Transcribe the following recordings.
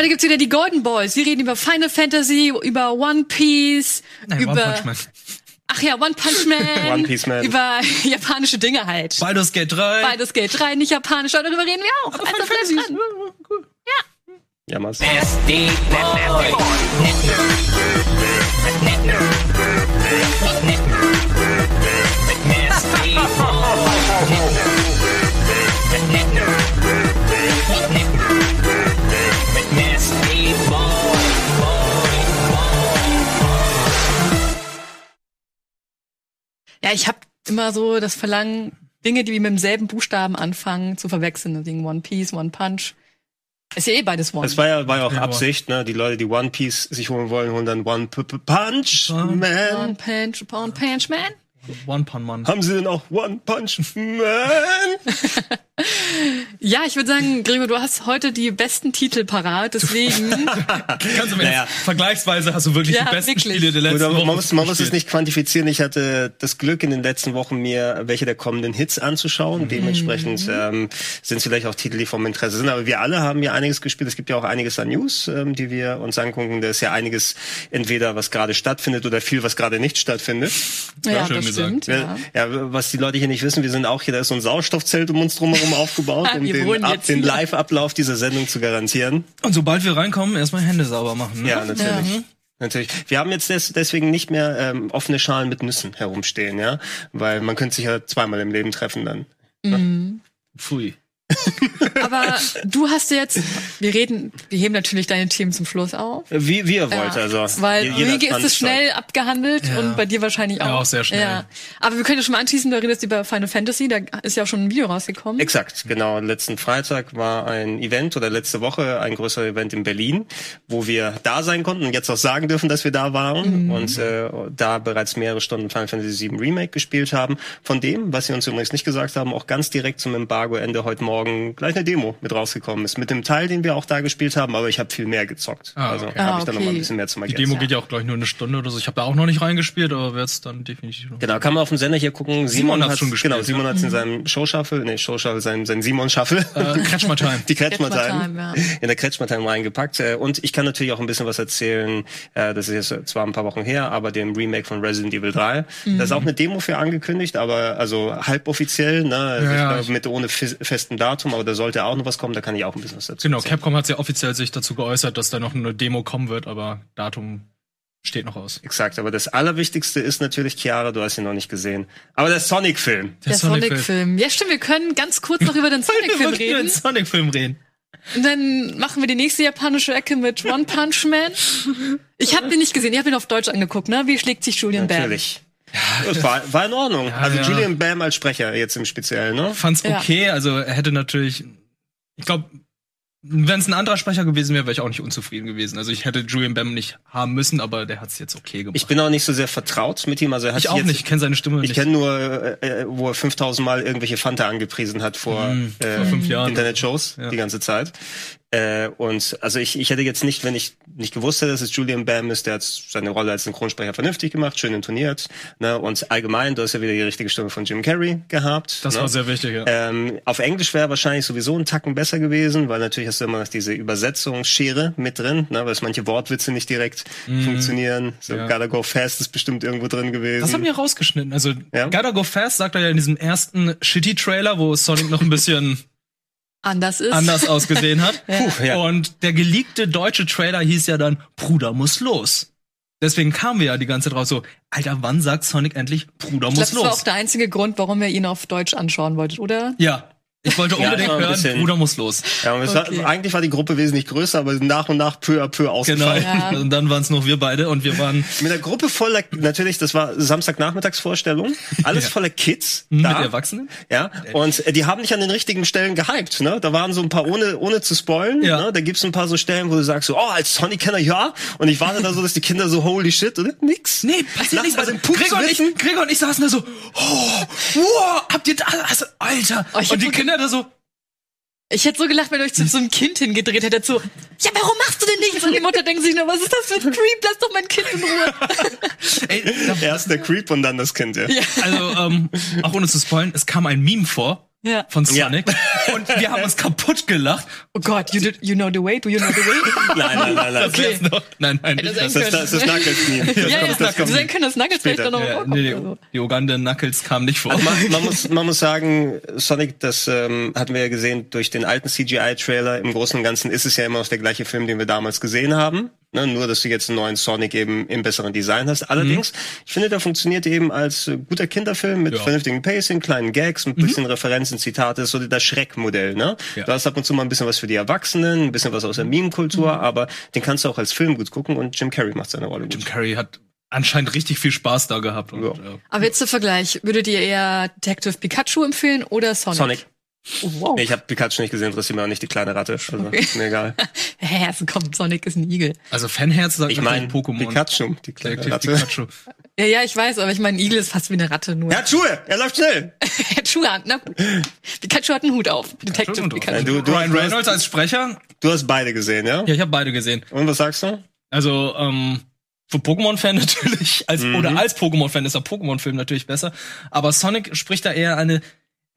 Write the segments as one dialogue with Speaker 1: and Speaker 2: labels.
Speaker 1: Heute gibt's wieder die Golden Boys. Wir reden über Final Fantasy, über One Piece,
Speaker 2: Nein,
Speaker 1: über
Speaker 2: One Punch Man.
Speaker 1: Ach ja, One Punch Man.
Speaker 3: One Piece Man.
Speaker 1: Über japanische Dinge halt.
Speaker 2: Baldur's Gate 3.
Speaker 1: Beides Geld 3, nicht japanisch, aber darüber reden wir auch.
Speaker 2: Aber
Speaker 1: Also
Speaker 2: Final
Speaker 1: bleibt dran.
Speaker 2: cool.
Speaker 3: Ja, Mas.
Speaker 1: Ja, ich habe immer so das Verlangen, Dinge, die mit demselben Buchstaben anfangen, zu verwechseln. Deswegen One Piece, One Punch. Ist ja eh beides One.
Speaker 3: Das war ja, war ja auch
Speaker 2: Ja,
Speaker 3: Absicht, ne? Die Leute, die One Piece sich holen wollen, holen dann One P -P Punch
Speaker 2: One
Speaker 3: Man.
Speaker 1: One Punch, One Punch Man.
Speaker 2: One Punch Man.
Speaker 3: Haben sie denn auch One Punch Man?
Speaker 1: Ja, ich würde sagen, Gregor, du hast heute die besten Titel parat, deswegen.
Speaker 2: Kannst du mir
Speaker 3: Naja.
Speaker 2: vergleichsweise hast du wirklich
Speaker 1: Ja,
Speaker 2: die besten
Speaker 1: wirklich.
Speaker 2: Spiele der letzten
Speaker 3: Oder
Speaker 2: Wochen
Speaker 3: man muss, man muss es nicht quantifizieren. Ich hatte das Glück, in den letzten Wochen mir welche der kommenden Hits anzuschauen. Dementsprechend ähm, sind es vielleicht auch Titel, die vom Interesse sind. Aber wir alle haben ja einiges gespielt. Es gibt ja auch einiges an News, ähm, die wir uns angucken. Da ist ja einiges entweder, was gerade stattfindet oder viel, was gerade nicht stattfindet.
Speaker 1: ja,
Speaker 2: schön
Speaker 1: das
Speaker 2: gesagt.
Speaker 1: stimmt. Ja.
Speaker 3: Ja, was die Leute hier nicht wissen, wir sind auch hier, da ist so ein Sauerstoffzelt um uns drumherum aufgebaut, um
Speaker 1: Wir
Speaker 3: den, ab, den. Live-Ablauf dieser Sendung zu garantieren.
Speaker 2: Und sobald wir reinkommen, erstmal Hände sauber machen. Ne?
Speaker 3: Ja, natürlich. Natürlich. Wir haben jetzt des, deswegen nicht mehr ähm, offene Schalen mit Nüssen herumstehen, ja, weil man könnte sich ja zweimal im Leben treffen dann.
Speaker 2: Pfui.
Speaker 1: Aber du hast jetzt, wir reden, wir heben natürlich deine Themen zum Schluss auf.
Speaker 3: Wie, wie ihr wollt,
Speaker 1: Ja,
Speaker 3: also.
Speaker 1: Weil Riege ist es schnell abgehandelt
Speaker 2: Ja.
Speaker 1: und bei dir wahrscheinlich auch.
Speaker 2: Ja, auch sehr schnell.
Speaker 1: Ja. Aber wir können ja schon mal anschließen, du redest über Final Fantasy, da ist ja auch schon ein Video rausgekommen.
Speaker 3: Exakt, genau. Letzten Freitag war ein Event oder letzte Woche ein größerer Event in Berlin, wo wir da sein konnten und jetzt auch sagen dürfen, dass wir da waren und äh, da bereits mehrere Stunden Final Fantasy VII Remake gespielt haben. Von dem, was sie uns übrigens nicht gesagt haben, auch ganz direkt zum Embargo-Ende heute Morgen gleich eine Demo mit rausgekommen ist. Mit dem Teil, den wir auch da gespielt haben, aber ich habe viel mehr gezockt.
Speaker 2: Ah,
Speaker 3: also
Speaker 2: okay.
Speaker 3: habe
Speaker 1: Ah,
Speaker 3: ich dann noch
Speaker 1: okay.
Speaker 3: mal ein bisschen mehr zum
Speaker 2: Die. Demo geht ja auch gleich nur eine Stunde oder so. Ich habe da auch noch nicht reingespielt, aber werde es dann definitiv noch.
Speaker 3: Genau, kann man auf dem Sender hier gucken. Simon,
Speaker 2: Simon
Speaker 3: hat
Speaker 2: schon gespielt,
Speaker 3: Genau, Simon
Speaker 2: ja.
Speaker 3: hat in seinem Show-Shuffle, nee, Show-Shuffle, sein, sein Simon-Shuffle.
Speaker 2: Äh, Kretschmer Time.
Speaker 3: Die Kretschmer
Speaker 1: Kretschmer
Speaker 3: Time,
Speaker 1: Time, ja.
Speaker 3: in der Kretschmer Time reingepackt. Äh, Und ich kann natürlich auch ein bisschen was erzählen. Äh, Das ist jetzt zwar ein paar Wochen her, aber dem Remake von Resident Evil 3. Da ist auch eine Demo für angekündigt, aber also halboffiziell, ne?
Speaker 2: Ja,
Speaker 3: ich mit ohne fes- festen Datum, aber da sollte auch noch was kommen, da kann ich auch ein bisschen was dazu
Speaker 2: Genau,
Speaker 3: erzählen.
Speaker 2: Capcom hat ja offiziell sich dazu geäußert, dass da noch eine Demo kommen wird, aber Datum steht noch aus.
Speaker 3: Exakt, aber das Allerwichtigste ist natürlich, Chiara, du hast ihn noch nicht gesehen. Aber der Sonic-Film.
Speaker 1: Der Sonic-Film. Ja, stimmt, wir können ganz kurz noch über den Sonic-Film
Speaker 2: Wir
Speaker 1: reden.
Speaker 2: Sonic-Film reden.
Speaker 1: Und dann machen wir die nächste japanische Ecke mit One Punch Man. Ich habe den nicht gesehen, ich habe ihn auf Deutsch angeguckt, ne? Wie schlägt sich Julian Bam?
Speaker 3: Natürlich. Das war, war in Ordnung. also
Speaker 2: ja.
Speaker 3: Julian Bam als Sprecher jetzt im Speziellen, ne?
Speaker 2: Fand's
Speaker 1: Ja.
Speaker 2: okay, also er hätte natürlich, ich glaube, wenn es ein anderer Sprecher gewesen wäre, wäre ich auch nicht unzufrieden gewesen. Also ich hätte Julian Bam nicht haben müssen, aber der hat's jetzt okay gemacht.
Speaker 3: Ich bin auch nicht so sehr vertraut mit ihm. Also er hat
Speaker 2: Ich
Speaker 3: sich
Speaker 2: auch
Speaker 3: jetzt,
Speaker 2: nicht, ich kenne seine Stimme
Speaker 3: Ich
Speaker 2: nicht.
Speaker 3: kenne nur, äh, äh, wo er 5000 Mal irgendwelche Fanta angepriesen hat vor,
Speaker 2: Mhm,
Speaker 3: äh,
Speaker 2: vor fünf Jahren.
Speaker 3: Internetshows
Speaker 2: Ja.
Speaker 3: die ganze Zeit. Äh, und also ich, ich hätte jetzt nicht, wenn ich nicht gewusst hätte, dass es Julian Bam ist, der hat seine Rolle als Synchronsprecher vernünftig gemacht, schön intoniert. Ne? Und allgemein, du hast ja wieder die richtige Stimme von Jim Carrey gehabt.
Speaker 2: das
Speaker 3: ne?
Speaker 2: war sehr wichtig, ja.
Speaker 3: Ähm, auf Englisch wäre wahrscheinlich sowieso ein Tacken besser gewesen, weil natürlich hast du immer noch diese Übersetzungsschere mit drin, ne, weil es manche Wortwitze nicht direkt funktionieren. So.
Speaker 2: Ja.
Speaker 3: Gotta Go Fast ist bestimmt irgendwo drin gewesen.
Speaker 2: Das haben wir rausgeschnitten. Also,
Speaker 3: Ja?
Speaker 2: Gotta Go Fast sagt er ja in diesem ersten Shitty-Trailer, wo Sonic noch ein bisschen
Speaker 1: Anders ist.
Speaker 2: anders ausgesehen hat.
Speaker 3: Puh, ja.
Speaker 2: Und der geleakte deutsche Trailer hieß ja dann, Bruder muss los. Deswegen kamen wir ja die ganze Zeit raus so, Alter, wann sagt Sonic endlich, Bruder
Speaker 1: Ich
Speaker 2: muss
Speaker 1: das war
Speaker 2: los?
Speaker 1: auch der einzige Grund, warum ihr ihn auf Deutsch anschauen wolltet, oder?
Speaker 2: Ja. Ich wollte
Speaker 3: Ja,
Speaker 2: unbedingt
Speaker 3: ein
Speaker 2: hören,
Speaker 3: bisschen-
Speaker 2: Bruder muss los.
Speaker 3: Ja, und es
Speaker 1: Okay.
Speaker 3: war, eigentlich war die Gruppe wesentlich größer, aber nach und nach peu à peu
Speaker 2: Genau.
Speaker 3: ausgefallen.
Speaker 1: Ja.
Speaker 2: Und dann waren es noch wir beide und wir waren
Speaker 3: Mit einer Gruppe voller, natürlich, das war Samstagnachmittagsvorstellung, alles
Speaker 2: Ja.
Speaker 3: voller Kids.
Speaker 2: mit
Speaker 3: da.
Speaker 2: Erwachsenen.
Speaker 3: Ja, und äh, die haben nicht an den richtigen Stellen gehypt, ne? Da waren so ein paar, ohne, ohne zu spoilen,
Speaker 2: Ja.
Speaker 3: ne? Da gibt's ein paar so Stellen, wo du sagst so, oh, als Sonic-Kenner ja. Und ich warte da so, dass die Kinder so, holy shit, oder? Nix.
Speaker 2: Nee, passiert nichts. Also, Gregor, und ich. Gregor und ich saßen da so, oh, wow, habt ihr das? Also, Alter.
Speaker 1: Oh,
Speaker 2: und die
Speaker 1: so-
Speaker 2: Kinder da so,
Speaker 1: Ich hätte so gelacht, wenn euch zu so einem Kind hingedreht hättet, so, ja, warum machst du denn nichts? Und die Mutter denkt sich nur, was ist das für ein Creep? Lass doch mein Kind in Ruhe.
Speaker 2: ey,
Speaker 3: Erst der Creep und dann das Kind, ja.
Speaker 1: Ja.
Speaker 2: Also, ähm, auch ohne zu spoilen, es kam ein Meme vor,
Speaker 1: Ja.
Speaker 2: von
Speaker 3: Ja.
Speaker 2: Sonic. Und wir haben uns kaputt gelacht.
Speaker 1: Oh Gott, you, did, you know the way? Do you know the way?
Speaker 3: Nein, nein, nein, nein.
Speaker 1: Okay.
Speaker 2: Jetzt noch- Nein, nein, nicht
Speaker 3: Das ist das, das Knuckles Meme. Das
Speaker 1: ja,
Speaker 3: kommt-
Speaker 1: ja,
Speaker 3: das
Speaker 1: das
Speaker 3: kommt
Speaker 1: sein können, dass Nuggets vielleicht
Speaker 3: später.
Speaker 1: doch noch
Speaker 2: Ja, nee,
Speaker 1: so.
Speaker 2: die Uganda Knuckles kamen nicht vor.
Speaker 3: Also man, man, muss, man muss sagen, Sonic, das ähm, hatten wir ja gesehen durch den alten CGI-Trailer. Im Großen und Ganzen ist es ja immer noch der gleiche Film, den wir damals gesehen haben. Ne, nur, dass du jetzt einen neuen Sonic eben im besseren Design hast. Allerdings, ich finde, der funktioniert eben als äh, guter Kinderfilm mit
Speaker 2: Ja.
Speaker 3: vernünftigem Pacing, kleinen Gags, mit ein bisschen Referenzen, Zitate, so das Schreck-Modell. Ne?
Speaker 2: Ja.
Speaker 3: Du hast ab und zu mal ein bisschen was für die Erwachsenen, ein bisschen was aus der Meme-Kultur, aber den kannst du auch als Film gut gucken und Jim Carrey macht seine Rolle gut.
Speaker 2: Jim Carrey hat anscheinend richtig viel Spaß da gehabt. Und,
Speaker 3: Ja.
Speaker 2: äh,
Speaker 1: Aber jetzt zum Vergleich, würdet ihr eher Detective Pikachu empfehlen oder Sonic?
Speaker 3: Sonic.
Speaker 1: Oh, wow.
Speaker 3: Nee, ich habe Pikachu nicht gesehen, interessiert mir auch nicht die kleine Ratte. Also, ist mir egal.
Speaker 1: Hä, also komm, Sonic ist ein Igel.
Speaker 2: also Fanherz sagt
Speaker 3: Ich meine
Speaker 2: natürlich Pokémon.
Speaker 3: Pikachu, die kleine
Speaker 2: Detective
Speaker 3: Ratte.
Speaker 2: Pikachu.
Speaker 1: Ja, ja, ich weiß, aber ich meine, ein Igel ist fast wie eine Ratte nur.
Speaker 3: Er hat Schuhe, er läuft schnell.
Speaker 1: Er hat Schuhe an, na gut. Pikachu hat einen Hut auf. Detective Pikachu.
Speaker 3: Nein, du, du,
Speaker 2: Ryan Reynolds
Speaker 3: hast,
Speaker 2: als Sprecher?
Speaker 3: du hast beide gesehen, ja?
Speaker 2: Ja, ich habe beide gesehen.
Speaker 3: Und was sagst du?
Speaker 2: Also, ähm, für Pokémon-Fan natürlich, als,
Speaker 3: Mhm.
Speaker 2: oder als Pokémon-Fan ist der Pokémon-Film natürlich besser. Aber Sonic spricht da eher eine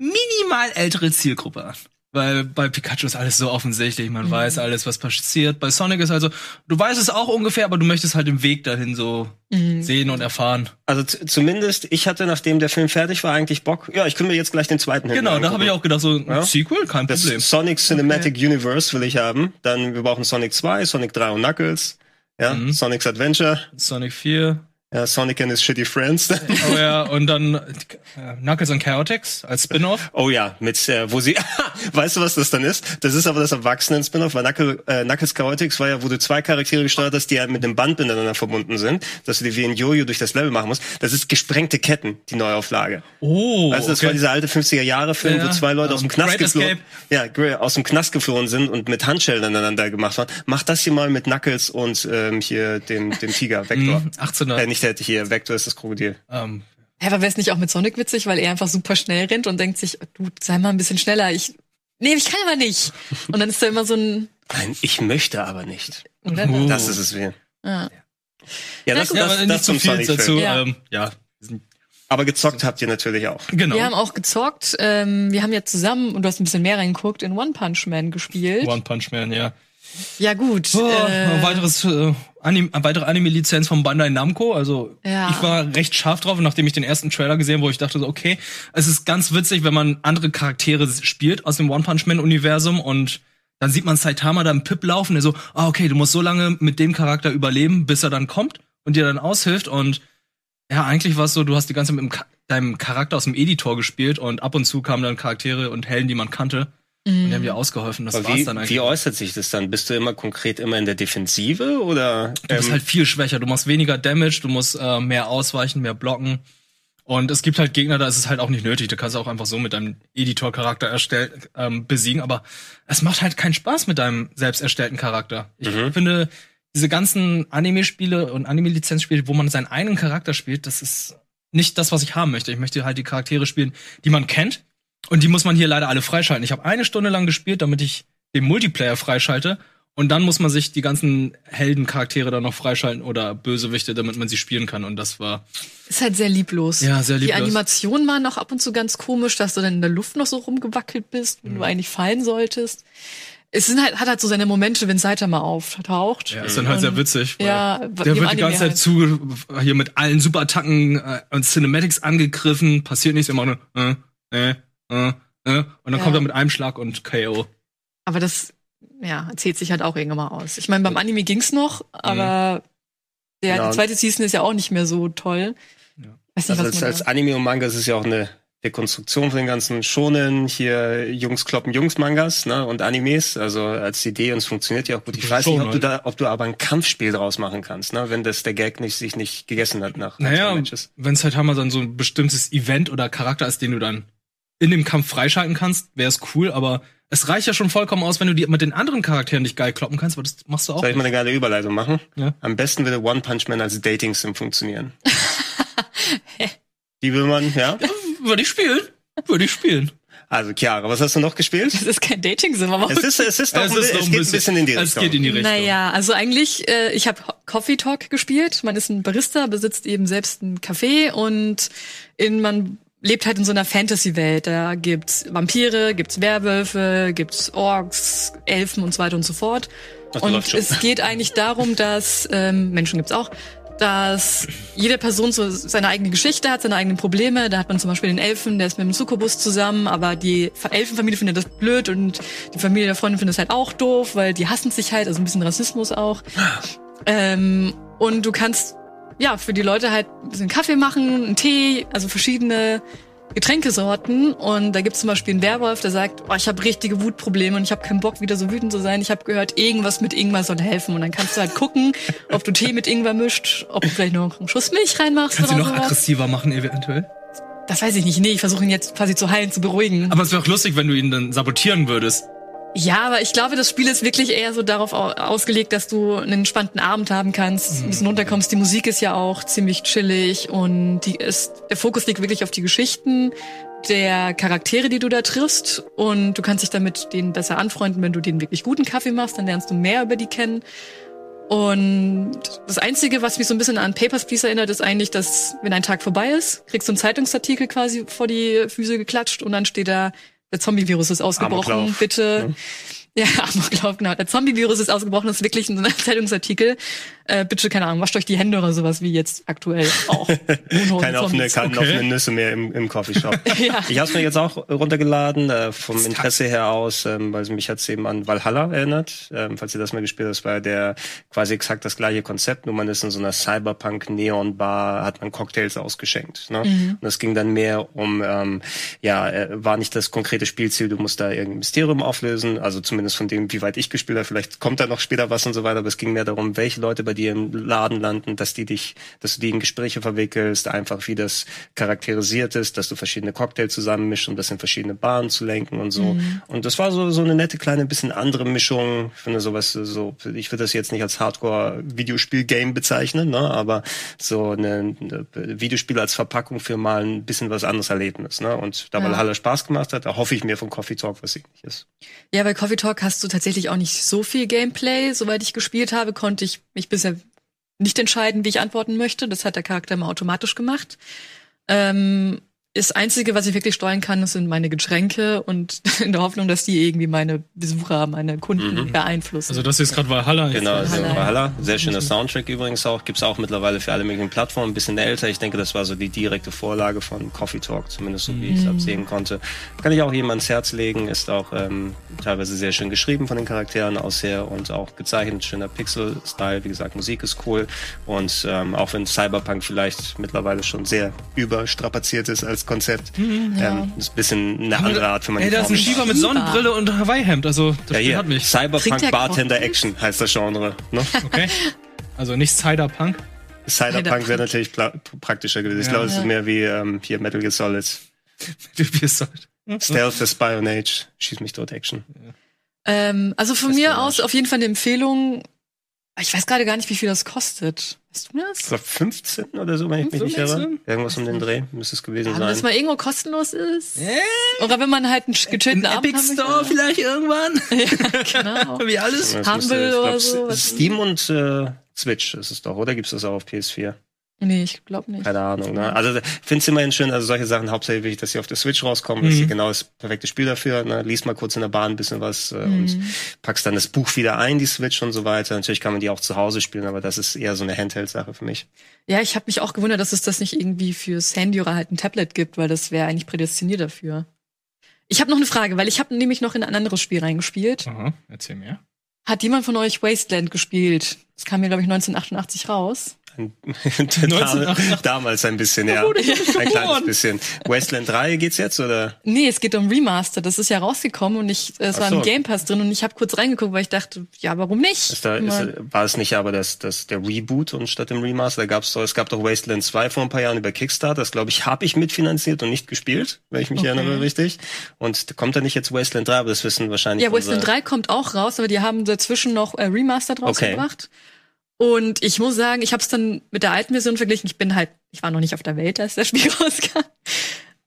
Speaker 2: minimal ältere Zielgruppe an. Weil bei Pikachu ist alles so offensichtlich, man weiß alles, was passiert. Bei Sonic ist also, du weißt es auch ungefähr, aber du möchtest halt den Weg dahin so sehen und erfahren.
Speaker 3: Also zumindest, ich hatte, nachdem der Film fertig war, eigentlich Bock. Ja, ich könnte mir jetzt gleich den zweiten
Speaker 2: Genau, da habe ich auch gedacht, so ein
Speaker 3: Ja.
Speaker 2: Sequel, kein
Speaker 3: Das
Speaker 2: Problem.
Speaker 3: Sonic Cinematic Universe will ich haben. Dann, wir brauchen Sonic 2, Sonic 3 und Knuckles. Ja,
Speaker 2: Mhm.
Speaker 3: Sonic's Adventure.
Speaker 2: Sonic 4.
Speaker 3: Ja, Sonic and his Shitty Friends.
Speaker 2: Oh ja, und dann äh, Knuckles and Chaotix als Spin-off.
Speaker 3: Oh ja, mit äh, wo sie, weißt du, was das dann ist? Das ist aber das Erwachsenen-Spin-off, weil Knuckle, äh, Knuckles Chaotix war ja, wo du zwei Charaktere gesteuert hast, die ja mit einem Band miteinander verbunden sind, dass du die wie ein Jojo durch das Level machen musst. Das ist gesprengte Ketten, die Neuauflage.
Speaker 2: Oh,
Speaker 3: Also das war dieser alte 50er-Jahre-Film,
Speaker 2: Ja,
Speaker 3: wo zwei Leute aus dem Knast geflohen,
Speaker 2: Escape.
Speaker 3: ja, aus dem Knast geflohen sind und mit Handschellen aneinander gemacht haben. Mach das hier mal mit Knuckles und ähm, hier dem, dem Tiger, Vector.
Speaker 2: Mhm, 18er.
Speaker 3: Äh, nicht der hier, Vector ist das Krokodil.
Speaker 2: Ähm,
Speaker 1: Hä, aber wäre es nicht auch mit Sonic witzig, weil er einfach super schnell rennt und denkt sich, du, sei mal ein bisschen schneller. Ich, nee, ich kann aber nicht. Und dann ist da immer so ein,
Speaker 3: Nein, ich möchte aber nicht.
Speaker 2: Oh.
Speaker 3: Das ist es wie.
Speaker 1: Ja.
Speaker 3: Ja,
Speaker 1: Na
Speaker 3: das,
Speaker 2: ja,
Speaker 3: das,
Speaker 2: aber
Speaker 3: das
Speaker 2: nicht
Speaker 3: zum Sonic-Film.
Speaker 2: dazu.
Speaker 1: Ja.
Speaker 2: Ähm, ja,
Speaker 3: Aber gezockt habt ihr natürlich auch.
Speaker 2: genau.
Speaker 1: Wir haben auch gezockt. Ähm, wir haben ja zusammen, und du hast ein bisschen mehr reingeguckt, in One Punch Man gespielt.
Speaker 2: One Punch Man, ja.
Speaker 1: Ja, gut.
Speaker 2: Oh,
Speaker 1: äh,
Speaker 2: ein weiteres, äh, Anim eine weitere Anime-Lizenz von Bandai Namco. Also
Speaker 1: Ja.
Speaker 2: ich war recht scharf drauf, nachdem ich den ersten Trailer gesehen, wo ich dachte so, okay, es ist ganz witzig, wenn man andere Charaktere spielt aus dem One Punch Man-Universum und dann sieht man Saitama da im Pip laufen, der so, ah, okay, du musst so lange mit dem Charakter überleben, bis er dann kommt und dir dann aushilft. Und ja, eigentlich war es so, du hast die ganze Zeit mit deinem Charakter aus dem Editor gespielt und ab und zu kamen dann Charaktere und Helden, die man kannte. Und die haben dir ausgeholfen. Das
Speaker 3: wie,
Speaker 2: dann eigentlich.
Speaker 3: wie äußert sich das dann? Bist du immer konkret immer in der Defensive oder?
Speaker 2: Du bist
Speaker 3: ähm,
Speaker 2: halt viel schwächer. Du machst weniger Damage, du musst äh, mehr ausweichen, mehr blocken. Und es gibt halt Gegner, da ist es halt auch nicht nötig. Du kannst auch einfach so mit deinem Editor-Charakter erstell ähm, besiegen. Aber es macht halt keinen Spaß mit deinem selbst erstellten Charakter. Ich finde, diese ganzen Anime-Spiele und Anime-Lizenzspiele, wo man seinen eigenen Charakter spielt, das ist nicht das, was ich haben möchte. Ich möchte halt die Charaktere spielen, die man kennt. Und die muss man hier leider alle freischalten. Ich habe eine Stunde lang gespielt, damit ich den Multiplayer freischalte. Und dann muss man sich die ganzen Heldencharaktere dann noch freischalten oder Bösewichte, damit man sie spielen kann. Und das war
Speaker 1: ist halt sehr lieblos.
Speaker 2: Ja, sehr
Speaker 1: Die
Speaker 2: lieblos.
Speaker 1: Animationen waren noch ab und zu ganz komisch, dass du dann in der Luft noch so rumgewackelt bist, wenn
Speaker 2: Mhm.
Speaker 1: du eigentlich fallen solltest. Es sind halt, hat halt so seine Momente, wenn Saitama auftaucht.
Speaker 2: ja, ist dann halt sehr witzig.
Speaker 1: Ja,
Speaker 2: der wird die ganze Zeit
Speaker 1: halt.
Speaker 2: zu hier mit allen Superattacken äh, und Cinematics angegriffen, passiert nichts, immer nur äh, äh, äh, äh, und dann
Speaker 1: Ja.
Speaker 2: kommt er mit einem Schlag und KO.
Speaker 1: Aber das, ja, zählt sich halt auch irgendwann mal aus. Ich meine, beim Anime ging's noch, aber der,
Speaker 3: Ja.
Speaker 1: die zweite Season ist ja auch nicht mehr so toll.
Speaker 2: Ja.
Speaker 1: Weiß nicht,
Speaker 3: also
Speaker 1: was
Speaker 3: als, als Anime und Manga ist es ja auch eine Dekonstruktion von den ganzen Shonen, hier Jungs kloppen Jungs Mangas, ne, und Animes, also als Idee und es funktioniert ja auch gut. Ich weiß nicht, ob du
Speaker 2: halt.
Speaker 3: da, ob du aber ein Kampfspiel draus machen kannst, ne, wenn das der Gag nicht sich nicht gegessen hat nach
Speaker 2: Naja, wenn es halt Hammer dann so ein bestimmtes Event oder Charakter ist, den du dann in dem Kampf freischalten kannst, wäre es cool, aber es reicht ja schon vollkommen aus, wenn du die mit den anderen Charakteren nicht geil kloppen kannst, aber das machst du auch.
Speaker 3: Soll ich mal eine geile Überleitung machen?
Speaker 2: Ja.
Speaker 3: Am besten würde One Punch Man als Dating Sim funktionieren. Die will man, ja?
Speaker 2: Würde ich spielen. Würde ich spielen.
Speaker 3: Also Chiara, was hast du noch gespielt?
Speaker 1: Das ist kein Dating-Sim, aber
Speaker 3: Es ist, es ist doch,
Speaker 2: Es
Speaker 3: ein,
Speaker 2: ist noch
Speaker 3: es geht ein bisschen in die
Speaker 2: Es
Speaker 3: Richtung.
Speaker 2: geht in die Richtung.
Speaker 1: Naja, also eigentlich, äh, ich habe Coffee Talk gespielt. Man ist ein Barista, besitzt eben selbst ein Café und in man lebt halt in so einer Fantasy-Welt. Da gibt's Vampire, gibt's Werwölfe, gibt's Orks, Elfen und so weiter und so fort.
Speaker 3: Das
Speaker 1: und es geht eigentlich darum, dass ähm, Menschen gibt's auch, dass jede Person so seine eigene Geschichte hat, seine eigenen Probleme. Da hat man zum Beispiel den Elfen, der ist mit dem Sukubus zusammen, aber die Elfenfamilie findet das blöd und die Familie der Freundin findet es halt auch doof, weil die hassen sich halt, also ein bisschen Rassismus auch. Ähm, und du kannst ja für die Leute halt ein bisschen Kaffee machen, einen Tee, also verschiedene Getränkesorten. Und da gibt's zum Beispiel einen Werwolf, der sagt, oh, ich habe richtige Wutprobleme und ich habe keinen Bock, wieder so wütend zu sein. Ich habe gehört, irgendwas mit Ingwer soll helfen. Und dann kannst du halt gucken, ob du Tee mit Ingwer mischt, ob du vielleicht noch einen Schuss Milch reinmachst
Speaker 2: Kannst du noch
Speaker 1: sowas.
Speaker 2: aggressiver machen, eventuell?
Speaker 1: Das weiß ich nicht. Nee, ich versuche ihn jetzt quasi zu heilen, zu beruhigen.
Speaker 2: Aber es wäre auch lustig, wenn du ihn dann sabotieren würdest.
Speaker 1: Ja, aber ich glaube, das Spiel ist wirklich eher so darauf au- ausgelegt, dass du einen entspannten Abend haben kannst, ein bisschen runterkommst. Die Musik ist ja auch ziemlich chillig und die ist, der Fokus liegt wirklich auf die Geschichten der Charaktere, die du da triffst und du kannst dich damit denen besser anfreunden, wenn du denen wirklich guten Kaffee machst, dann lernst du mehr über die kennen. Und das Einzige, was mich so ein bisschen an Papers, Please erinnert, ist eigentlich, dass, wenn ein Tag vorbei ist, kriegst du einen Zeitungsartikel quasi vor die Füße geklatscht und dann steht da, der Zombie-Virus ist ausgebrochen, bitte.
Speaker 3: ne?
Speaker 1: Ja, Amoklauf, genau. Der Zombie-Virus ist ausgebrochen, das ist wirklich ein Zeitungsartikel. Äh, bitte, keine Ahnung, wascht euch die Hände oder sowas, wie jetzt aktuell auch.
Speaker 3: Keine offene, keine
Speaker 2: Okay.
Speaker 3: offenen Nüsse mehr im, im Coffeeshop.
Speaker 1: Ja.
Speaker 3: Ich habe es mir jetzt auch runtergeladen, äh, vom Interesse her aus, ähm, weil mich hat's eben an Valhalla erinnert. Ähm, falls ihr das mal gespielt habt, das war der quasi exakt das gleiche Konzept, nur man ist in so einer Cyberpunk-Neon-Bar, hat man Cocktails ausgeschenkt. Ne? Und es ging dann mehr um, ähm, ja, äh, war nicht das konkrete Spielziel, du musst da irgendein Mysterium auflösen, also zumindest von dem, wie weit ich gespielt habe, vielleicht kommt da noch später was und so weiter, aber es ging mehr darum, welche Leute bei dir im Laden landen, dass die dich, dass du die in Gespräche verwickelst, einfach wie das charakterisiert ist, dass du verschiedene Cocktails zusammenmischst, um das in verschiedene Bahnen zu lenken und so. Und das war so, so eine nette kleine, bisschen andere Mischung. Ich finde sowas so, ich würde das jetzt nicht als Hardcore-Videospiel-Game bezeichnen, ne, aber so eine, eine Videospiel als Verpackung für mal ein bisschen was anderes Erlebnis, ne. Und da
Speaker 1: Ja.
Speaker 3: Valhalla Spaß gemacht hat, da hoffe ich mir von Coffee Talk was ähnliches.
Speaker 1: Ja, bei Coffee Talk hast du tatsächlich auch nicht so viel Gameplay. Soweit ich gespielt habe, konnte ich mich bisher nicht entscheiden, wie ich antworten möchte. Das hat der Charakter immer automatisch gemacht. Ähm, das Einzige, was ich wirklich steuern kann, das sind meine Getränke und in der Hoffnung, dass die irgendwie meine Besucher, meine Kunden beeinflussen.
Speaker 2: Also das ist gerade Valhalla.
Speaker 3: Genau, also
Speaker 1: Valhalla.
Speaker 3: Valhalla. Sehr schöner Soundtrack übrigens auch. Gibt's auch mittlerweile für alle möglichen Plattformen. Ein bisschen älter. Ich denke, das war so die direkte Vorlage von Coffee Talk, zumindest so wie ich es absehen konnte. Kann ich auch jedem ans Herz legen. Ist auch ähm, teilweise sehr schön geschrieben von den Charakteren aus her und auch gezeichnet. Schöner Pixel-Style. Wie gesagt, Musik ist cool. Und ähm, auch wenn Cyberpunk vielleicht mittlerweile schon sehr überstrapaziert ist als Konzept, ähm, ist ein bisschen eine andere Art, wenn man
Speaker 2: Ey, da ist ein Schiefer mit Sonnenbrille und Hawaii-Hemd. Also das
Speaker 3: ja,
Speaker 2: Spiel
Speaker 3: hier,
Speaker 2: hat mich.
Speaker 3: Cyberpunk
Speaker 1: der
Speaker 3: Bartender? Action heißt das Genre. Ne?
Speaker 2: Okay. Also nicht Cyberpunk.
Speaker 3: Cyberpunk wäre natürlich praktischer gewesen. Ich
Speaker 2: Ja.
Speaker 3: glaube, es ist
Speaker 1: Ja.
Speaker 3: mehr wie ähm, hier Metal Gear Solid.
Speaker 2: Wie es sollte.
Speaker 3: Stealth Bion Age. Schieß mich tot Action.
Speaker 1: Ähm, also von
Speaker 3: Das
Speaker 1: mir aus auf jeden Fall eine Empfehlung. Ich weiß gerade gar nicht, wie viel das kostet. Weißt du
Speaker 3: Ich
Speaker 1: das?
Speaker 3: glaube 15 oder so, wenn ich mich nicht
Speaker 2: 15?
Speaker 3: irre. Irgendwas um den Dreh müsste es gewesen
Speaker 1: Ja, wenn das
Speaker 3: sein.
Speaker 1: mal irgendwo kostenlos ist. Oder wenn man halt einen gechillten
Speaker 2: Im
Speaker 1: Abend
Speaker 2: Epic Store
Speaker 1: möchte.
Speaker 2: vielleicht irgendwann.
Speaker 1: Genau.
Speaker 2: Wie alles.
Speaker 3: Das
Speaker 1: Humble
Speaker 3: müsste- ich
Speaker 1: oder
Speaker 3: glaub,
Speaker 1: so,
Speaker 3: Steam und äh, Switch ist es doch, oder gibt's das auch auf PS4?
Speaker 1: Nee, ich glaube nicht.
Speaker 3: Keine Ahnung. Ne? Also ich finde es immerhin schön, also solche Sachen hauptsächlich wichtig, dass sie auf der Switch rauskommen. Das ist
Speaker 2: Mhm.
Speaker 3: genau das perfekte Spiel dafür. Ne? Lies mal kurz in der Bahn ein bisschen was äh,
Speaker 1: Mhm.
Speaker 3: und packst dann das Buch wieder ein, die Switch und so weiter. Natürlich kann man die auch zu Hause spielen, aber das ist eher so eine Handheld-Sache für mich.
Speaker 1: Ja, ich habe mich auch gewundert, dass es das nicht irgendwie fürs Handy oder halt ein Tablet gibt, weil das wäre eigentlich prädestiniert dafür. Ich habe noch eine Frage, weil ich habe nämlich noch in ein anderes Spiel reingespielt.
Speaker 2: Aha, erzähl mir.
Speaker 1: Hat jemand von euch Wasteland gespielt? Das kam mir, glaube ich, 1988 raus.
Speaker 3: Ein,
Speaker 2: 1988.
Speaker 3: Damals ein bisschen, ja. Ein kleines bisschen. Wasteland 3 geht's jetzt, oder?
Speaker 1: Nee, es geht um Remaster. Das ist ja rausgekommen und ich, es
Speaker 3: Ach
Speaker 1: war
Speaker 3: so.
Speaker 1: im Game Pass drin und ich habe kurz reingeguckt, weil ich dachte, ja, warum nicht?
Speaker 3: Ist da, ist, war es nicht aber das, das, der Reboot und statt dem Remaster, da gab's doch, es gab doch Wasteland 2 vor ein paar Jahren über Kickstarter, das glaube ich, habe ich mitfinanziert und nicht gespielt, wenn ich mich
Speaker 1: Okay.
Speaker 3: erinnere richtig. Und kommt da nicht jetzt Wasteland 3, aber das wissen wahrscheinlich
Speaker 1: ja, Wasteland
Speaker 3: unsere-
Speaker 1: 3 kommt auch raus, aber die haben dazwischen noch äh, Remaster draus
Speaker 3: Okay.
Speaker 1: Und ich muss sagen, ich habe es dann mit der alten Version verglichen. Ich bin halt, ich war noch nicht auf der Welt, als das Spiel rauskam.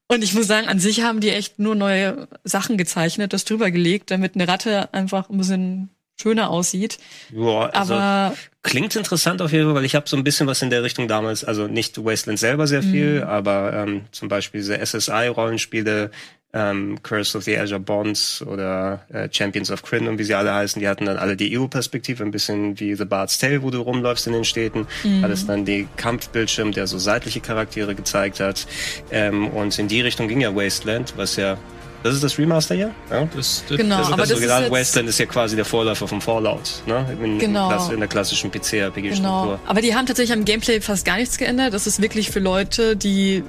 Speaker 1: Und ich muss sagen, an sich haben die echt nur neue Sachen gezeichnet, das drüber gelegt, damit eine Ratte einfach ein bisschen schöner aussieht.
Speaker 3: Ja, also
Speaker 1: Aber
Speaker 3: klingt interessant auf jeden Fall, weil ich habe so ein bisschen was in der Richtung damals, also nicht Wasteland selber sehr viel,
Speaker 1: Mhm.
Speaker 3: aber ähm, zum Beispiel diese SSI-Rollenspiele, ähm, Curse of the Azure Bonds oder äh, Champions of Kryn und wie sie alle heißen, die hatten dann alle die EU-Perspektive, ein bisschen wie The Bard's Tale, wo du rumläufst in den Städten.
Speaker 1: Mhm.
Speaker 3: Alles dann die Kampfbildschirm, der so seitliche Charaktere gezeigt hat. Ähm, und in die Richtung ging ja Wasteland, was ja das ist das Remaster hier? Ja?
Speaker 2: Das, das,
Speaker 1: Genau,
Speaker 3: Also
Speaker 1: aber
Speaker 3: das
Speaker 1: das ist
Speaker 3: Original
Speaker 1: jetzt-
Speaker 3: Wasteland ist ja quasi der Vorläufer vom Fallout, ne? In,
Speaker 1: Genau.
Speaker 3: in, in der klassischen PC-RPG-Struktur.
Speaker 1: Genau. Aber die haben tatsächlich am Gameplay fast gar nichts geändert. Das ist wirklich für Leute, die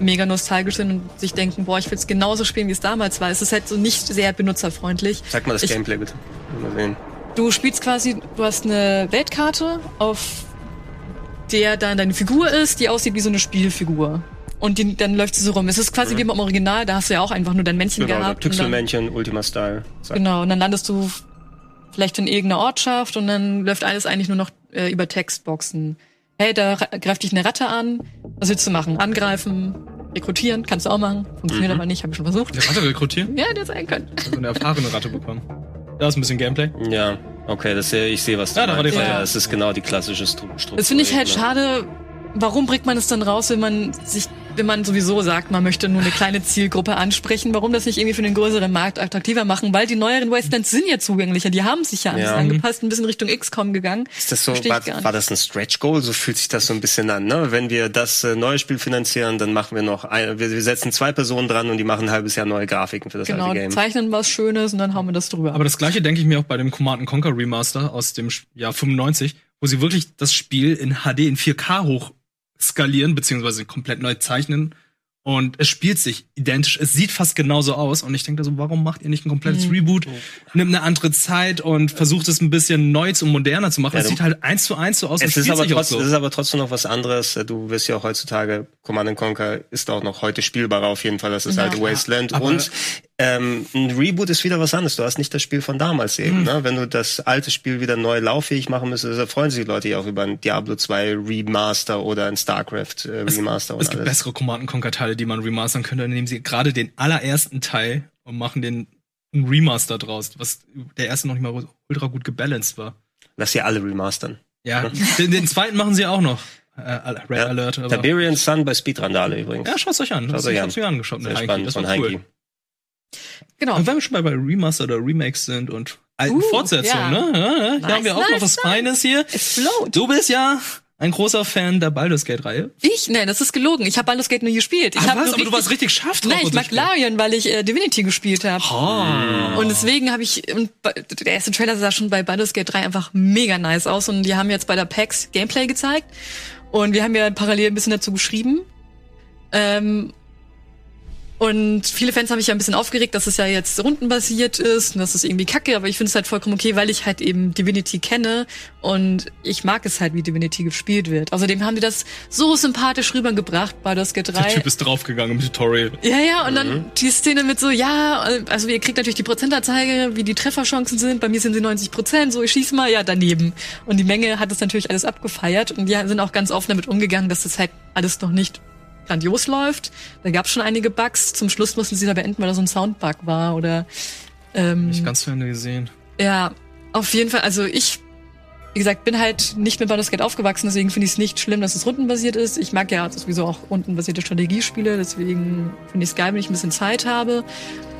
Speaker 1: mega nostalgisch sind und sich denken, boah, ich will es genauso spielen, wie es damals war. Es ist halt so nicht sehr benutzerfreundlich.
Speaker 3: Sag mal das
Speaker 1: Ich-
Speaker 3: Gameplay bitte. Mal sehen.
Speaker 1: Du spielst quasi, du hast eine Weltkarte, auf der dann deine Figur ist, die aussieht wie so eine Spielfigur. Und die, dann läuft sie so rum. Es ist quasi wie beim Original, da hast du ja auch einfach nur dein Männchen
Speaker 3: Genau,
Speaker 1: gehabt.
Speaker 3: Pixelmännchen, Ultima-Style. Zack.
Speaker 1: Genau, und dann landest du vielleicht in irgendeiner Ortschaft und dann läuft alles eigentlich nur noch äh, über Textboxen. Hey, da greift dich eine Ratte an. Was willst du machen? Angreifen, rekrutieren, kannst du auch machen. Funktioniert aber nicht, habe ich schon versucht.
Speaker 2: Eine Ratte rekrutieren?
Speaker 1: Ja, der sein können.
Speaker 2: Also eine erfahrene Ratte bekommen. Da ist ein bisschen Gameplay.
Speaker 3: Ja, okay, das, ich sehe, was du
Speaker 2: Ja, da war die. Ratte.
Speaker 3: Ja, es ist genau die klassische Stru Struktur.
Speaker 1: Das finde ich halt schade. Warum bringt man es dann raus, wenn man sich, wenn man sowieso sagt, man möchte nur eine kleine Zielgruppe ansprechen? Warum das nicht irgendwie für den größeren Markt attraktiver machen? Weil die neueren Wastelands sind ja zugänglicher. Die haben sich ja alles
Speaker 3: Ja.
Speaker 1: angepasst, ein bisschen Richtung XCOM gegangen.
Speaker 3: Ist das so, war, war das ein Stretch Goal? So fühlt sich das so ein bisschen an, ne? Wenn wir das äh, neue Spiel finanzieren, dann machen wir noch, ein, wir, wir setzen zwei Personen dran und die machen ein halbes Jahr neue Grafiken für das
Speaker 1: Genau,
Speaker 3: alte Game.
Speaker 1: zeichnen was Schönes und dann hauen wir das drüber.
Speaker 2: Aber das gleiche denke ich mir auch bei dem Command Conquer Remaster aus dem Jahr 95, wo sie wirklich das Spiel in HD in 4K hochskalieren, beziehungsweise komplett neu zeichnen. Und es spielt sich identisch. Es sieht fast genauso aus. Und ich denke da so, warum macht ihr nicht ein komplettes
Speaker 1: Mhm.
Speaker 2: Reboot? Nimmt eine andere Zeit und versucht es ein bisschen neu und moderner zu machen.
Speaker 3: Ja,
Speaker 2: es sieht halt eins zu eins so aus
Speaker 3: Es ist,
Speaker 2: spielt
Speaker 3: aber
Speaker 2: sich auch
Speaker 3: trotzdem,
Speaker 2: so.
Speaker 3: es ist aber trotzdem noch was anderes. Du wirst ja auch heutzutage, Command Conquer ist auch noch heute spielbarer auf jeden Fall das
Speaker 1: Ja.
Speaker 3: alte Wasteland.
Speaker 2: Aber-
Speaker 3: und ähm, ein Reboot ist wieder was anderes. Du hast nicht das Spiel von damals eben. Ne? Wenn du das alte Spiel wieder neu lauffähig machen müsstest, da freuen sich die Leute ja auch über ein Diablo 2 Remaster oder ein StarCraft äh, Remaster
Speaker 2: Es
Speaker 3: und
Speaker 2: gibt
Speaker 3: alles.
Speaker 2: bessere Command Conquer Teile, die man remastern könnte. Dann nehmen sie gerade den allerersten Teil und machen den ein Remaster draus, was der erste noch nicht mal ultra gut gebalanced war.
Speaker 3: Lass sie alle remastern.
Speaker 2: Ja, den, den zweiten machen sie auch noch. Äh, Red
Speaker 3: Ja.
Speaker 2: Alert. Aber
Speaker 3: Tiberian Sun bei Speedrandale übrigens.
Speaker 2: ja, schaut's euch an.
Speaker 3: Schaut's euch
Speaker 2: ich
Speaker 3: an.
Speaker 2: hab's mir angeschaut.
Speaker 3: Sehr
Speaker 2: mit Heiki.
Speaker 3: spannend
Speaker 2: Das
Speaker 3: von
Speaker 2: cool.
Speaker 1: Genau.
Speaker 2: Und wenn wir schon bei, bei Remaster oder Remakes sind und alten
Speaker 1: Uh,
Speaker 2: Fortsetzungen,
Speaker 1: ja.
Speaker 2: ne? Ja, ja, hier
Speaker 1: Nice,
Speaker 2: haben wir auch noch
Speaker 1: nice,
Speaker 2: was Feines hier.
Speaker 1: Explode.
Speaker 2: Du bist ja ein großer Fan der Baldur's Gate Reihe.
Speaker 1: Ich? Nein, das ist gelogen. Ich habe Baldur's Gate nie gespielt. Ich
Speaker 2: Ach, was?
Speaker 1: nur
Speaker 2: Aber du warst richtig scharf drauf.
Speaker 1: Nein, ich mag. Larian, weil ich äh, Divinity gespielt habe.
Speaker 2: Ah.
Speaker 1: Und deswegen habe ich, und der erste Trailer sah schon bei Baldur's Gate 3 einfach mega nice aus und die haben jetzt bei der PAX Gameplay gezeigt und wir haben ja parallel ein bisschen dazu geschrieben. Ähm, und viele Fans haben mich ja ein bisschen aufgeregt, dass es ja jetzt rundenbasiert ist und das ist irgendwie kacke, aber ich finde es halt vollkommen okay, weil ich halt eben Divinity kenne und ich mag es halt, wie Divinity gespielt wird. Außerdem haben die das so sympathisch rübergebracht bei Baldur's Gate 3.
Speaker 2: Der Typ ist draufgegangen im Tutorial.
Speaker 1: Ja, ja, und
Speaker 3: Mhm.
Speaker 1: dann die Szene mit so, ja, also ihr kriegt natürlich die Prozentanzeige, wie die Trefferchancen sind. Bei mir sind sie 90 Prozent, so ich schieß mal, ja, daneben. Und die Menge hat das natürlich alles abgefeiert und die sind auch ganz offen damit umgegangen, dass das halt alles noch nicht grandios läuft. Da gab es schon einige Bugs. Zum Schluss mussten sie da beenden, weil da so ein Soundbug war oder ähm,
Speaker 2: Nicht ganz zu Ende gesehen.
Speaker 1: ja, auf jeden Fall. Also ich, wie gesagt, bin halt nicht mit Baldur's Gate aufgewachsen, deswegen finde ich es nicht schlimm, dass es rundenbasiert ist. Ich mag ja sowieso auch rundenbasierte Strategiespiele, deswegen finde ich es geil, wenn ich ein bisschen Zeit habe.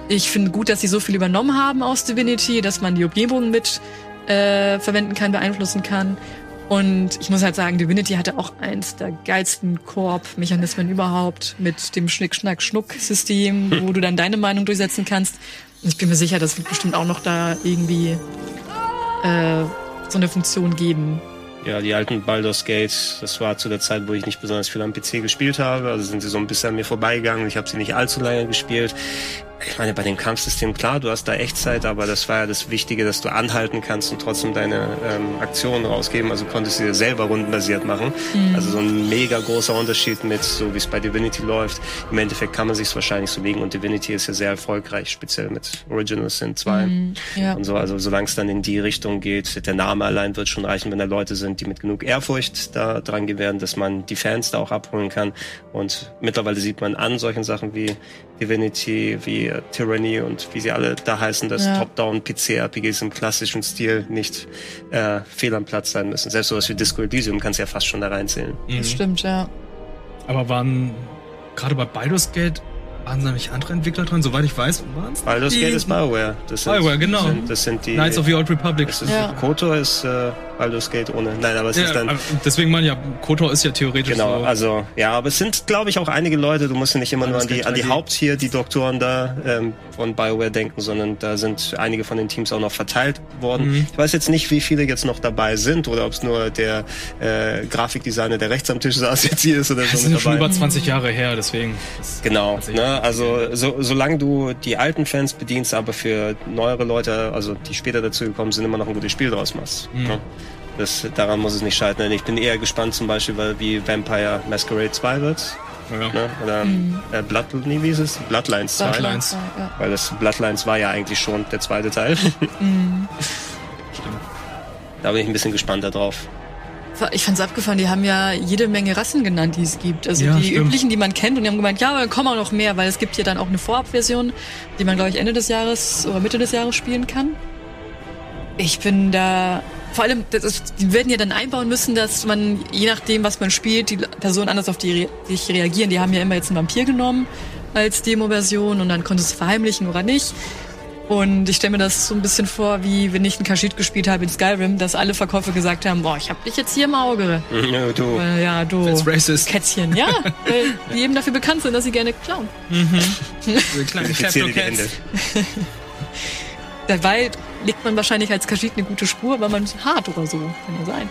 Speaker 1: Ich finde gut, dass sie so viel übernommen haben aus Divinity, dass man die Umgebung mit äh, verwenden kann, beeinflussen kann. Und ich muss halt sagen, Divinity hatte auch eins der geilsten Koop-Mechanismen überhaupt mit dem Schnick-Schnack-Schnuck-System, wo du dann deine Meinung durchsetzen kannst. Und ich bin mir sicher, das wird bestimmt auch noch da irgendwie äh, so eine Funktion geben.
Speaker 3: Ja, die alten Baldur's Gate, das war zu der Zeit, wo ich nicht besonders viel am PC gespielt habe. Also sind sie so ein bisschen an mir vorbeigegangen. Ich habe sie nicht allzu lange gespielt. Ich meine, bei dem Kampfsystem, klar, du hast da Echtzeit, aber das war ja das Wichtige, dass du anhalten kannst und trotzdem deine ähm, Aktionen rausgeben. Also konntest du dir selber rundenbasiert machen. Also so ein mega großer Unterschied mit, so wie es bei Divinity läuft. Im Endeffekt kann man sich wahrscheinlich so legen und Divinity ist ja sehr erfolgreich, speziell mit Original Sin 2
Speaker 1: Ja.
Speaker 3: und so. Also solange es dann in die Richtung geht, der Name allein wird schon reichen, wenn da Leute sind, die mit genug Ehrfurcht da dran werden, dass man die Fans da auch abholen kann. Und mittlerweile sieht man an solchen Sachen wie Divinity, wie Tyranny und wie sie alle da heißen, dass
Speaker 1: Ja.
Speaker 3: Top-Down-PC-RPGs im klassischen Stil nicht äh, fehl am Platz sein müssen. Selbst sowas wie Disco Elysium kannst du ja fast schon da reinzählen.
Speaker 1: Das stimmt, ja.
Speaker 2: Aber waren gerade bei Baldur's Gate waren da nicht andere Entwickler dran? Soweit ich weiß, waren es
Speaker 3: Baldur's Gate ist BioWare. Das sind,
Speaker 2: BioWare, genau.
Speaker 3: Das sind, das sind die...
Speaker 2: Knights of the Old Republic.
Speaker 3: das ist,
Speaker 1: Ja.
Speaker 3: KOTOR ist äh, Baldur's Gate ohne... Nein, aber es
Speaker 2: Ja,
Speaker 3: ist dann...
Speaker 2: deswegen meine ich ja, KOTOR ist ja theoretisch
Speaker 3: Genau,
Speaker 2: so.
Speaker 3: also ja, aber es sind, glaube ich, auch einige Leute, du musst ja nicht immer nur an die, an die
Speaker 2: 3D.
Speaker 3: Haupt hier, die Doktoren da ähm, von BioWare denken, sondern da sind einige von den Teams auch noch verteilt worden.
Speaker 2: Mhm.
Speaker 3: Ich weiß jetzt nicht, wie viele jetzt noch dabei sind oder ob es nur der äh, Grafikdesigner, der rechts am Tisch saß, jetzt hier ist oder
Speaker 2: das
Speaker 3: so
Speaker 2: sind
Speaker 3: mit
Speaker 2: ja schon
Speaker 3: dabei.
Speaker 2: über 20 Jahre her, deswegen. Das,
Speaker 3: Genau, ne? also so, solange du die alten Fans bedienst, aber für neuere Leute, also die später dazu gekommen sind, immer noch ein gutes Spiel draus machst.
Speaker 2: Mhm.
Speaker 3: Ne? Das, daran muss es nicht scheitern. Ich bin eher gespannt zum Beispiel, weil wie Vampire Masquerade 2 wird.
Speaker 2: ja.
Speaker 3: Ne? Oder äh, Blood, nee, wie ist es? Bloodlines 2.
Speaker 2: Bloodlines.
Speaker 1: Ja.
Speaker 3: Weil das Bloodlines war ja eigentlich schon der zweite Teil.
Speaker 2: Stimmt.
Speaker 3: da bin ich ein bisschen gespannt darauf.
Speaker 1: Ich fand's abgefahren, die haben ja jede Menge Rassen genannt, die es gibt. Also
Speaker 2: Ja,
Speaker 1: die
Speaker 2: stimmt.
Speaker 1: üblichen, die man kennt. Und die haben gemeint, ja, aber dann kommen auch noch mehr, weil es gibt hier dann auch eine Vorabversion, die man, glaube ich, Ende des Jahres oder Mitte des Jahres spielen kann. Ich bin da... Vor allem, das ist, die werden ja dann einbauen müssen, dass man, je nachdem, was man spielt, die Personen anders auf die re sich reagieren. Die haben ja immer jetzt einen Vampir genommen als Demo-Version und dann konntest du es verheimlichen oder nicht. Und ich stelle mir das so ein bisschen vor, wie wenn ich einen Kaschid gespielt habe in Skyrim, dass alle Verkäufer gesagt haben, boah, ich hab dich jetzt hier im Auge.
Speaker 3: Ja, du.
Speaker 1: Äh, ja, du
Speaker 2: That's racist.
Speaker 1: Kätzchen. Ja, weil die eben dafür bekannt sind, dass sie gerne klauen.
Speaker 2: So kleine
Speaker 3: Infiziere die Hände.
Speaker 2: Klepto-Cats.
Speaker 1: Dabei legt man wahrscheinlich als Kaschid eine gute Spur, weil man ist hart oder so. Kann ja sein.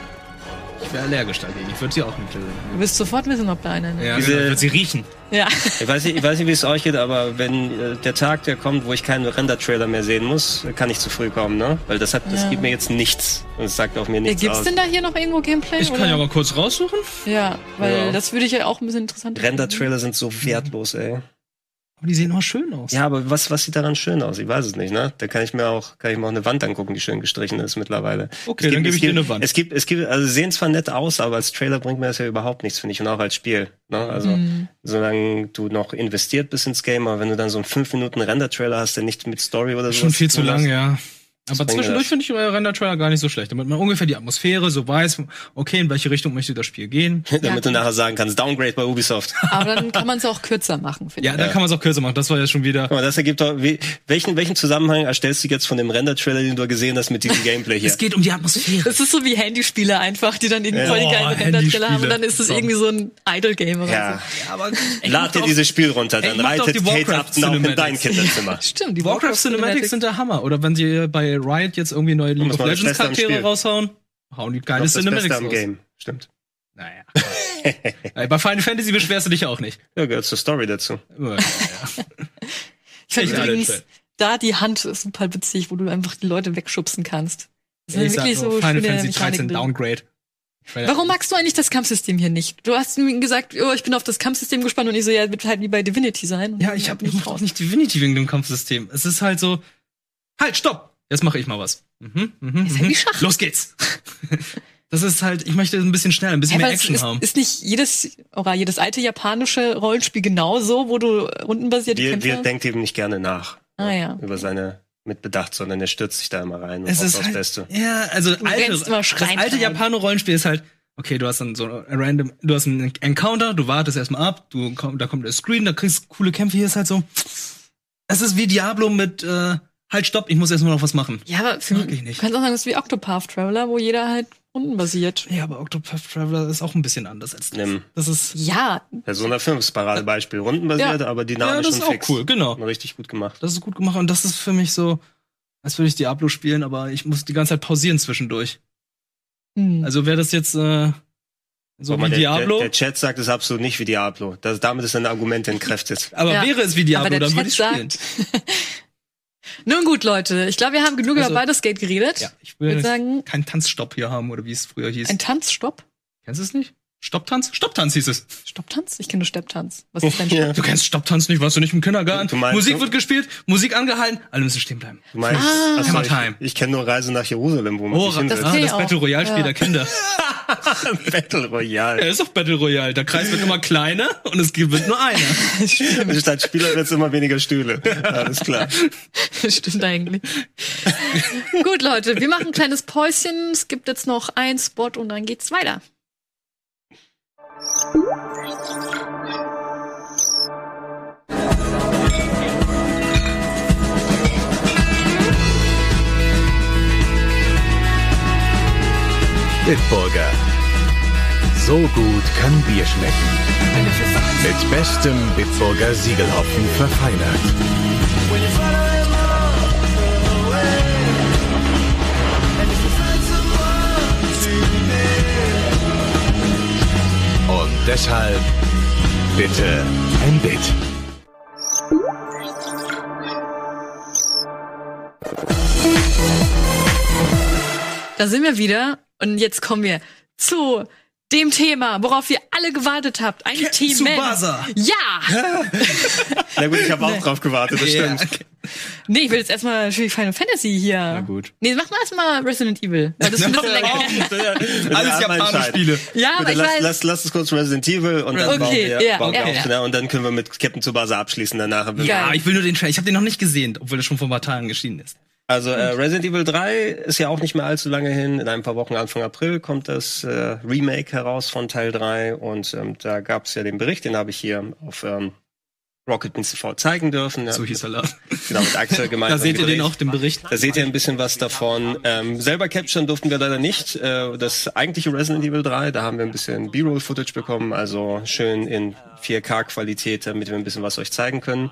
Speaker 2: Ich wäre allergisch dagegen. Ich würde sie auch nicht
Speaker 1: Du wirst sofort wissen, ob da einer...
Speaker 2: Ja,
Speaker 3: Diese-.
Speaker 2: Wird sie riechen.
Speaker 1: ja.
Speaker 3: Ich weiß nicht, ich weiß nicht wie es euch geht, aber wenn äh, der Tag, der kommt, wo ich keinen Render-Trailer mehr sehen muss, kann ich zu früh kommen, ne? Weil das hat, das
Speaker 1: Ja.
Speaker 3: gibt mir jetzt nichts. Und es sagt auch mir
Speaker 1: Ja,
Speaker 3: nichts
Speaker 1: Gibt's
Speaker 3: aus.
Speaker 1: denn da hier noch irgendwo Gameplay?
Speaker 2: Ich kann
Speaker 1: oder?
Speaker 2: ja mal kurz raussuchen.
Speaker 1: Ja, weil
Speaker 3: Ja.
Speaker 1: das würde ich ja auch ein bisschen interessant.
Speaker 3: Render-Trailer sind so wertlos, ey.
Speaker 2: Aber die sehen auch schön aus.
Speaker 3: Ja, aber was, was sieht daran schön aus? Ich weiß es nicht, ne? Da kann ich mir auch, kann ich mir auch eine Wand angucken, die schön gestrichen ist mittlerweile.
Speaker 2: Okay,
Speaker 3: Es
Speaker 2: dann
Speaker 3: gibt-
Speaker 2: gebe ich dir
Speaker 3: gibt-
Speaker 2: eine Wand.
Speaker 3: Es gibt, es gibt, also sie sehen zwar nett aus, aber als Trailer bringt mir das ja überhaupt nichts, finde ich, und auch als Spiel. Ne? Also,
Speaker 1: Mhm.
Speaker 3: solange du noch investiert bist ins Game, aber wenn du dann so einen 5 Minuten Render-Trailer hast, der nicht mit Story oder so.
Speaker 2: Schon viel zu lang, ja. Aber zwischendurch finde ich euer Render-Trailer gar nicht so schlecht. Damit man ungefähr die Atmosphäre so weiß, okay, in welche Richtung möchte das Spiel gehen.
Speaker 3: Damit du nachher sagen kannst, Downgrade bei Ubisoft.
Speaker 1: Aber dann kann man es auch kürzer machen, finde
Speaker 2: Ja,
Speaker 1: ich.
Speaker 2: da kann man es auch kürzer machen. Das war ja schon wieder.
Speaker 3: Guck mal, das ergibt doch, welchen, welchen Zusammenhang erstellst du jetzt von dem Render-Trailer, den du gesehen hast, mit diesem Gameplay hier?
Speaker 2: Es geht um die Atmosphäre.
Speaker 1: Das ist so wie Handyspiele einfach, die dann irgendwie
Speaker 3: Ja.
Speaker 1: voll die
Speaker 2: Oh,
Speaker 1: geile Render-Trailer haben und dann ist es irgendwie so ein Idle-Game oder
Speaker 3: ja.
Speaker 2: Ja, aber
Speaker 3: Lad dir dieses Spiel runter, dann reitet
Speaker 2: die
Speaker 3: Kate Upton auch in dein. Kinderzimmer.
Speaker 1: so. Stimmt, die
Speaker 2: Warcraft Cinematics sind der Hammer. Oder wenn sie bei Riot jetzt irgendwie neue League of Legends Charaktere raushauen, hauen die geile
Speaker 3: ist
Speaker 2: Cinematics raus.
Speaker 3: Game. Stimmt.
Speaker 2: Naja. Bei Final Fantasy beschwerst du dich auch nicht.
Speaker 3: Ja, gehört zur Story dazu.
Speaker 2: Ja, ja.
Speaker 1: Ich finde übrigens, da die Hand ist super witzig, wo du einfach die Leute wegschubsen kannst. Das sind
Speaker 2: Ich sag
Speaker 1: wirklich so
Speaker 2: Final
Speaker 1: schöne
Speaker 2: Fantasy
Speaker 1: Mechaniken
Speaker 2: 13
Speaker 1: drin.
Speaker 2: Downgrade.
Speaker 1: Warum magst du eigentlich das Kampfsystem hier nicht? Du hast mir gesagt, oh, ich bin auf das Kampfsystem gespannt und ich so, ja, wird halt wie bei Divinity sein. Und
Speaker 2: Ja, ich habe auch nicht Divinity wegen dem Kampfsystem. Es ist halt so, halt, stopp! Jetzt mache ich mal was. Mhm, mhm,
Speaker 1: Ist ja
Speaker 2: mhm.
Speaker 1: wie Schach.
Speaker 2: Los geht's! Das ist halt, ich möchte ein bisschen schneller, ein bisschen
Speaker 1: Hä,
Speaker 2: mehr Action
Speaker 1: ist,
Speaker 2: haben.
Speaker 1: ist nicht jedes, oder jedes alte japanische Rollenspiel genauso, wo du rundenbasierte
Speaker 3: Wir,
Speaker 1: Kämpfe
Speaker 3: wir denkt eben nicht gerne nach
Speaker 1: Ah ja.
Speaker 3: über seine Mitbedacht, sondern er stürzt sich da immer rein und
Speaker 2: es ist
Speaker 3: aufs
Speaker 2: halt,
Speaker 3: Beste.
Speaker 2: ja, also alte,
Speaker 1: rennst immer
Speaker 2: das alte. Japaner-Rollenspiel ist halt, okay, du hast dann so ein random, du hast einen Encounter, du wartest erstmal ab, du komm, da kommt der Screen, da kriegst du coole Kämpfe. Hier ist halt so, es ist wie Diablo mit, äh, halt, stopp, ich muss erstmal noch was machen.
Speaker 1: Ja, aber für
Speaker 2: Mag
Speaker 1: mich,
Speaker 2: ich nicht.
Speaker 1: du kannst auch sagen, das ist wie Octopath Traveler, wo jeder halt rundenbasiert.
Speaker 2: Ja, aber Octopath Traveler ist auch ein bisschen anders als das.
Speaker 3: Nimm.
Speaker 2: Das ist,
Speaker 1: Ja,
Speaker 3: Persona 5 ist Paradebeispiel. Rundenbasiert,
Speaker 1: Ja.
Speaker 3: aber
Speaker 2: ja,
Speaker 3: dynamisch
Speaker 2: das
Speaker 3: und
Speaker 2: ist auch
Speaker 3: fix.
Speaker 2: cool, genau.
Speaker 3: Und Richtig gut gemacht.
Speaker 2: Das ist gut gemacht und das ist für mich so, als würde ich Diablo spielen, aber ich muss die ganze Zeit pausieren zwischendurch.
Speaker 1: hm.
Speaker 2: Also wäre das jetzt äh, so
Speaker 3: mal,
Speaker 2: wie
Speaker 3: der,
Speaker 2: Diablo,
Speaker 3: Der, der Chat sagt es absolut nicht wie Diablo. Das, damit ist seine Argumente entkräftet.
Speaker 2: aber
Speaker 1: Ja.
Speaker 2: wäre es wie
Speaker 1: aber
Speaker 2: Diablo,
Speaker 1: der
Speaker 2: dann würde ich spielen.
Speaker 1: Nun gut, Leute, ich glaube, wir haben genug
Speaker 2: Also-
Speaker 1: über Baldur's Gate geredet.
Speaker 2: Ja, ich
Speaker 1: Ich würde
Speaker 2: will
Speaker 1: sagen,
Speaker 2: keinen Tanzstopp hier haben oder wie es früher hieß.
Speaker 1: ein Tanzstopp.
Speaker 2: Kennst du es nicht? Stopptanz? Stopptanz hieß es.
Speaker 1: Stopptanz? Ich kenne nur Stepptanz. Was ist denn
Speaker 3: Ja.
Speaker 1: Stopp?
Speaker 2: Du kennst Stopptanz nicht, warst du nicht im Kindergarten?
Speaker 3: Du meinst,
Speaker 2: Musik wird gespielt, Musik angehalten, alle müssen stehen bleiben.
Speaker 3: Du meinst,
Speaker 1: Ah.
Speaker 2: Hammer
Speaker 3: ich, ich kenne nur Reise nach Jerusalem, wo man
Speaker 2: Oh,
Speaker 3: sich
Speaker 2: das, ah, das. Battle Royale Spiel
Speaker 1: Ja.
Speaker 2: der Kinder.
Speaker 3: Battle Royale.
Speaker 2: Ja, ist doch Battle Royale. Der Kreis wird immer kleiner und es gibt nur einer.
Speaker 3: Statt Spieler wird es immer weniger Stühle. Alles klar.
Speaker 1: Stimmt eigentlich. Gut, Leute, wir machen ein kleines Päuschen. Es gibt jetzt noch ein Spot und dann geht's weiter.
Speaker 4: Bitburger. So gut kann Bier schmecken. Mit bestem Bitburger Siegelhopfen verfeinert. Deshalb bitte ein Bit.
Speaker 1: Da sind wir wieder und jetzt kommen wir zu dem Thema, worauf ihr alle gewartet habt. Ein
Speaker 2: Captain
Speaker 1: Team.
Speaker 2: Tsubasa.
Speaker 1: Ja!
Speaker 3: Na gut, ich habe auch drauf gewartet, das
Speaker 2: Ja,
Speaker 3: stimmt.
Speaker 2: okay.
Speaker 1: Nee, ich will jetzt erstmal natürlich Final Fantasy hier. Na
Speaker 2: gut.
Speaker 1: Nee, mach mal erstmal Resident Evil. weil Das ist ein bisschen länger.
Speaker 2: Alles Japaner-Spiele.
Speaker 1: Ja,
Speaker 3: Gut,
Speaker 1: aber ich
Speaker 3: lass,
Speaker 1: weiß.
Speaker 3: lass, lass uns kurz Resident Evil und dann
Speaker 1: Okay,
Speaker 3: bauen wir,
Speaker 1: ja,
Speaker 3: bauen wir
Speaker 1: ja,
Speaker 3: auf,
Speaker 1: ja.
Speaker 3: ne? Und dann können wir mit Captain Tsubasa abschließen danach.
Speaker 2: Ja, ich will nur den Trailer. Ich habe den noch nicht gesehen, obwohl er schon vor ein paar Tagen erschienen ist.
Speaker 3: Also äh, Resident Evil 3 ist ja auch nicht mehr allzu lange hin. In ein paar Wochen, Anfang April, kommt das äh, Remake heraus von Teil 3. Und ähm, da gab es ja den Bericht, den habe ich hier auf ähm, Rocket TV zeigen dürfen.
Speaker 2: So hieß er. laut.
Speaker 3: Genau, mit Axel gemeinsam.
Speaker 2: Da seht ihr den auch, den Bericht.
Speaker 3: Da seht ihr ein bisschen was davon. Ähm, selber capturen durften wir leider nicht. Äh, das eigentliche Resident Evil 3, da haben wir ein bisschen B-Roll-Footage bekommen, also schön in 4K-Qualität, damit wir ein bisschen was euch zeigen können.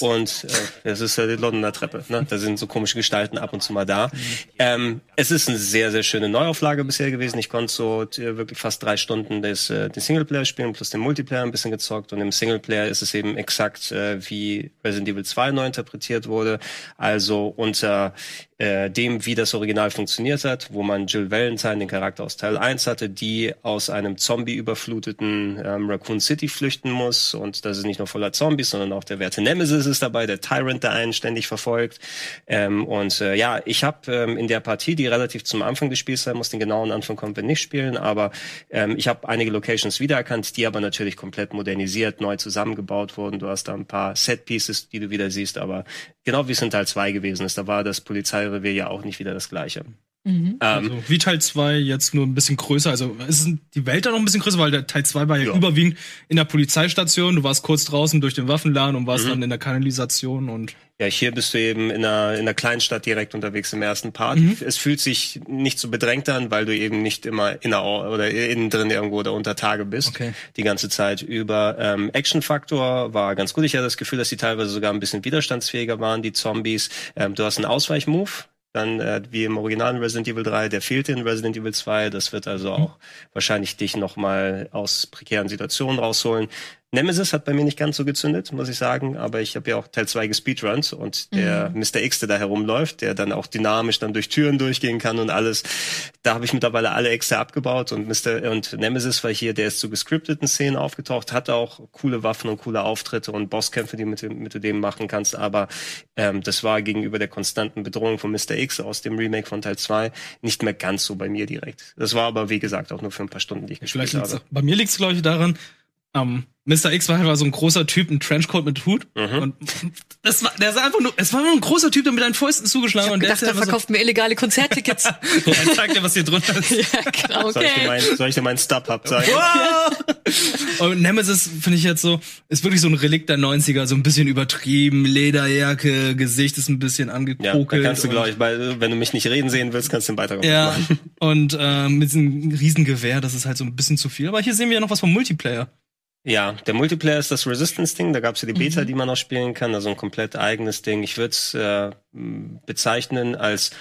Speaker 3: Und äh, das ist ja die Londoner Treppe. Ne? Da sind so komische Gestalten ab und zu mal da. Ähm, es ist eine sehr, sehr schöne Neuauflage bisher gewesen. Ich konnte so äh, wirklich fast drei Stunden des, äh, den Singleplayer spielen, plus den Multiplayer ein bisschen gezockt. Und im Singleplayer ist es eben exakt äh, wie Resident Evil 2 neu interpretiert wurde. Also unter äh, dem, wie das Original funktioniert hat, wo man Jill Valentine, den Charakter aus Teil 1 hatte, die aus einem Zombie überfluteten ähm, Raccoon City flüchten muss. Und das ist nicht nur voller Zombies, sondern auch der werte Nemesis ist dabei, der Tyrant, der einen ständig verfolgt. Ähm, und äh, ja, ich habe ähm, in der Partie, die relativ zum Anfang des Spiels sein muss, den genauen Anfang kommt wir nicht spielen, aber ähm, ich habe einige Locations wiedererkannt, die aber natürlich komplett modernisiert, neu zusammengebaut wurden. Du hast da ein paar Set-Pieces, die du wieder siehst, aber genau wie es in Teil 2 gewesen ist, da war das Polizeirevier ja auch nicht wieder das gleiche. Ähm,
Speaker 2: Also, wie Teil 2 jetzt nur ein bisschen größer. Also ist die Welt da noch ein bisschen größer, weil der Teil 2 war ja,
Speaker 3: Ja.
Speaker 2: überwiegend in der Polizeistation. Du warst kurz draußen durch den Waffenladen und
Speaker 3: Mhm.
Speaker 2: warst dann in der Kanalisation und
Speaker 3: Ja, hier bist du eben in einer, in einer Kleinstadt direkt unterwegs im ersten Part.
Speaker 2: Mhm.
Speaker 3: Es fühlt sich nicht so bedrängt an, weil du eben nicht immer in der, oder innen drin irgendwo oder unter Tage bist.
Speaker 2: Okay.
Speaker 3: Die ganze Zeit über. Ähm, Action-Faktor war ganz gut. Ich hatte das Gefühl, dass die teilweise sogar ein bisschen widerstandsfähiger waren, die Zombies. Ähm, du hast einen Ausweichmove. Dann äh, wie im originalen Resident Evil 3, der fehlte in Resident Evil 2. Das wird also auch wahrscheinlich dich nochmal aus prekären Situationen rausholen. Nemesis hat bei mir nicht ganz so gezündet, muss ich sagen, aber ich habe ja auch Teil 2 gespeedrunnt und der Mr. X, der da herumläuft, der dann auch dynamisch dann durch Türen durchgehen kann und alles, da habe ich mittlerweile alle Äxte abgebaut und Mr. und Nemesis war hier, der ist zu gescripteten Szenen aufgetaucht, hat auch coole Waffen und coole Auftritte und Bosskämpfe, die mit, dem- mit du dem machen kannst, aber ähm, das war gegenüber der konstanten Bedrohung von Mr. X aus dem Remake von Teil 2 nicht mehr ganz so bei mir direkt. Das war aber, wie gesagt, auch nur für ein paar Stunden, die ich gespielt
Speaker 2: vielleicht liegt's,
Speaker 3: habe.
Speaker 2: bei mir liegt es, glaube ich, daran, ähm, Mr. X war halt so ein großer Typ, ein Trenchcoat mit Hut.
Speaker 3: Mhm.
Speaker 2: Und das war, der sah einfach nur, es war nur ein großer Typ, der mit einen Fäusten zugeschlagen
Speaker 1: Ich
Speaker 2: und der
Speaker 1: dachte,
Speaker 2: ist
Speaker 1: er
Speaker 2: ja
Speaker 1: verkauft mir illegale Konzerttickets.
Speaker 2: so, er zeigt dir, was hier drunter ist.
Speaker 1: ja, genau,
Speaker 3: Soll ich dir
Speaker 1: okay.
Speaker 3: mein, soll ich dir meinen Stub-Hub zeigen?
Speaker 2: Und Nemesis finde ich jetzt so, ist wirklich so ein Relikt der 90er, so ein bisschen übertrieben, Lederjacke, Gesicht ist ein bisschen
Speaker 3: Ja,
Speaker 2: angekokelt.
Speaker 3: kannst du, glaube ich, weil, wenn du mich nicht reden sehen willst, kannst du den Beitrag
Speaker 2: Ja,
Speaker 3: machen.
Speaker 2: und äh, mit diesem Riesengewehr, das ist halt so ein bisschen zu viel. Aber hier sehen wir ja noch was vom Multiplayer.
Speaker 3: Ja, der Multiplayer ist das Resistance-Ding. Da gab es ja die Beta, die man noch spielen kann. Also ein komplett eigenes Ding. Ich würde es äh, bezeichnen als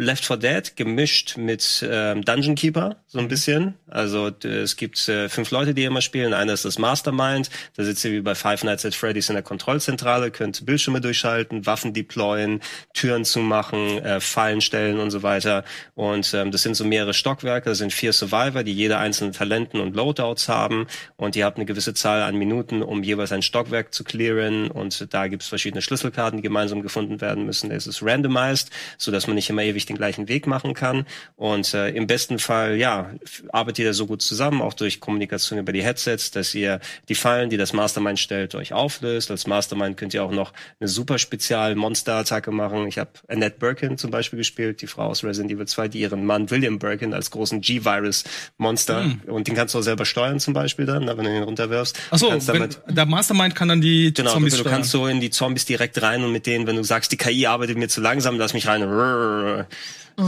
Speaker 3: Left 4 Dead gemischt mit ähm, Dungeon Keeper, so ein bisschen. Also es gibt äh, fünf Leute, die immer spielen. Einer ist das Mastermind. Da sitzt ihr wie bei Five Nights at Freddy's in der Kontrollzentrale, könnt Bildschirme durchschalten, Waffen deployen, Türen zumachen, äh, Fallen stellen und so weiter. Und ähm, das sind so mehrere Stockwerke. Das sind vier Survivor, die jede einzelne Talenten und Loadouts haben. Und ihr habt eine gewisse Zahl an Minuten, um jeweils ein Stockwerk zu clearen. Und da gibt es verschiedene Schlüsselkarten, die gemeinsam gefunden werden müssen. Es ist randomized, so dass man nicht immer ewig den gleichen Weg machen kann. Und äh, im besten Fall, ja, arbeitet ihr so gut zusammen, auch durch Kommunikation über die Headsets, dass ihr die Fallen, die das Mastermind stellt, euch auflöst. Als Mastermind könnt ihr auch noch eine super spezial Monster-Attacke machen. Ich habe Annette Birkin zum Beispiel gespielt, die Frau aus Resident Evil 2, die ihren Mann William Birkin als großen G-Virus-Monster und den kannst du auch selber steuern zum Beispiel dann, ne, wenn du ihn runterwirfst.
Speaker 2: Achso, der Mastermind kann dann die
Speaker 3: Genau,
Speaker 2: Zombies
Speaker 3: du, du kannst so in die Zombies direkt rein und mit denen, wenn du sagst, die KI arbeitet mir zu langsam, lass mich rein,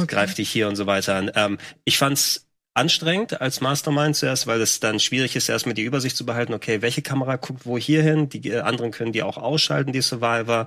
Speaker 3: greift dich hier und so weiter an. Ähm, ich fand's anstrengend als Mastermind zuerst, weil es dann schwierig ist, erstmal die Übersicht zu behalten, okay, welche Kamera guckt wo hier hin, die äh, anderen können die auch ausschalten, die Survivor,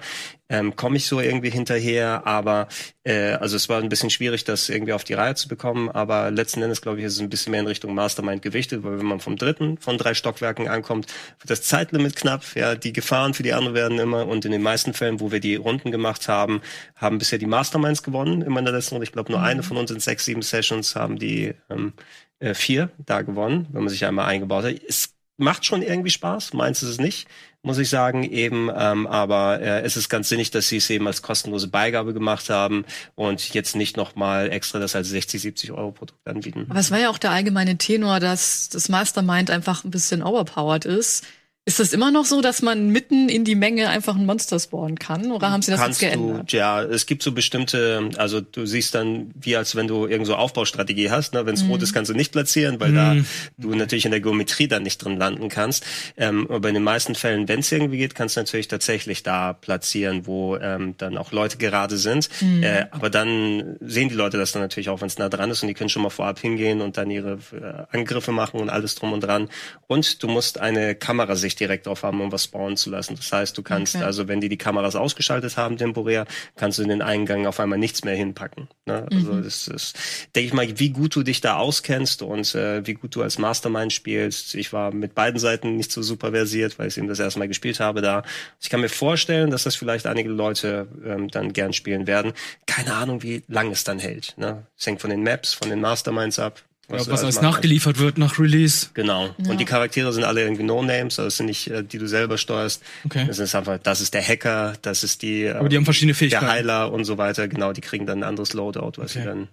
Speaker 3: ähm, komme ich so irgendwie hinterher, aber äh, also es war ein bisschen schwierig, das irgendwie auf die Reihe zu bekommen, aber letzten Endes, glaube ich, ist es ein bisschen mehr in Richtung Mastermind gewichtet, weil wenn man vom dritten von drei Stockwerken ankommt, wird das Zeitlimit knapp, ja, die Gefahren für die anderen werden immer und in den meisten Fällen, wo wir die Runden gemacht haben, haben bisher die Masterminds gewonnen, immer in der letzten Runde, ich glaube nur eine von uns in sechs, sieben Sessions haben die ähm, äh, vier da gewonnen, wenn man sich einmal eingebaut hat. Es macht schon irgendwie Spaß, meins ist es nicht, muss ich sagen, eben, ähm, aber äh, es ist ganz sinnig, dass sie es eben als kostenlose Beigabe gemacht haben und jetzt nicht nochmal extra das als 60, 70 Euro Produkt anbieten.
Speaker 1: Aber es war ja auch der allgemeine Tenor, dass das Mastermind einfach ein bisschen overpowered ist. Ist das immer noch so, dass man mitten in die Menge einfach ein Monster spawnen kann? Oder haben sie das
Speaker 3: Kannst
Speaker 1: jetzt
Speaker 3: du,
Speaker 1: geändert?
Speaker 3: ja, es gibt so bestimmte, also du siehst dann, wie als wenn du irgend so Aufbaustrategie hast, ne? wenn es rot ist, kannst du nicht platzieren, weil da du natürlich in der Geometrie dann nicht drin landen kannst. Ähm, aber in den meisten Fällen, wenn es irgendwie geht, kannst du natürlich tatsächlich da platzieren, wo ähm, dann auch Leute gerade sind. Äh, aber dann sehen die Leute das dann natürlich auch, wenn es nah dran ist und die können schon mal vorab hingehen und dann ihre äh, Angriffe machen und alles drum und dran. Und du musst eine Kamerasicht direkt drauf haben, um was spawnen zu lassen. Das heißt, du kannst,
Speaker 1: Okay.
Speaker 3: also wenn die die Kameras ausgeschaltet haben temporär, kannst du in den Eingang auf einmal nichts mehr hinpacken. Ne? Also das ist, denke ich mal, wie gut du dich da auskennst und äh, wie gut du als Mastermind spielst. Ich war mit beiden Seiten nicht so super versiert, weil ich eben das erste Mal gespielt habe da. Ich kann mir vorstellen, dass das vielleicht einige Leute ähm, dann gern spielen werden. Keine Ahnung, wie lang es dann hält. Ne? Es hängt von den Maps, von den Masterminds ab.
Speaker 2: Ja, was
Speaker 3: du
Speaker 2: als
Speaker 3: Mastermind-
Speaker 2: nachgeliefert wird nach Release.
Speaker 3: Genau. Und die Charaktere sind alle irgendwie No-Names, also es sind nicht, äh, die du selber steuerst.
Speaker 2: Okay.
Speaker 3: Das ist einfach, das ist der Hacker, das ist die,
Speaker 2: Aber die haben verschiedene
Speaker 3: der
Speaker 2: Fähigkeiten.
Speaker 3: Heiler und so weiter. Genau, die kriegen dann ein anderes Loadout, was sie
Speaker 2: Okay.
Speaker 3: dann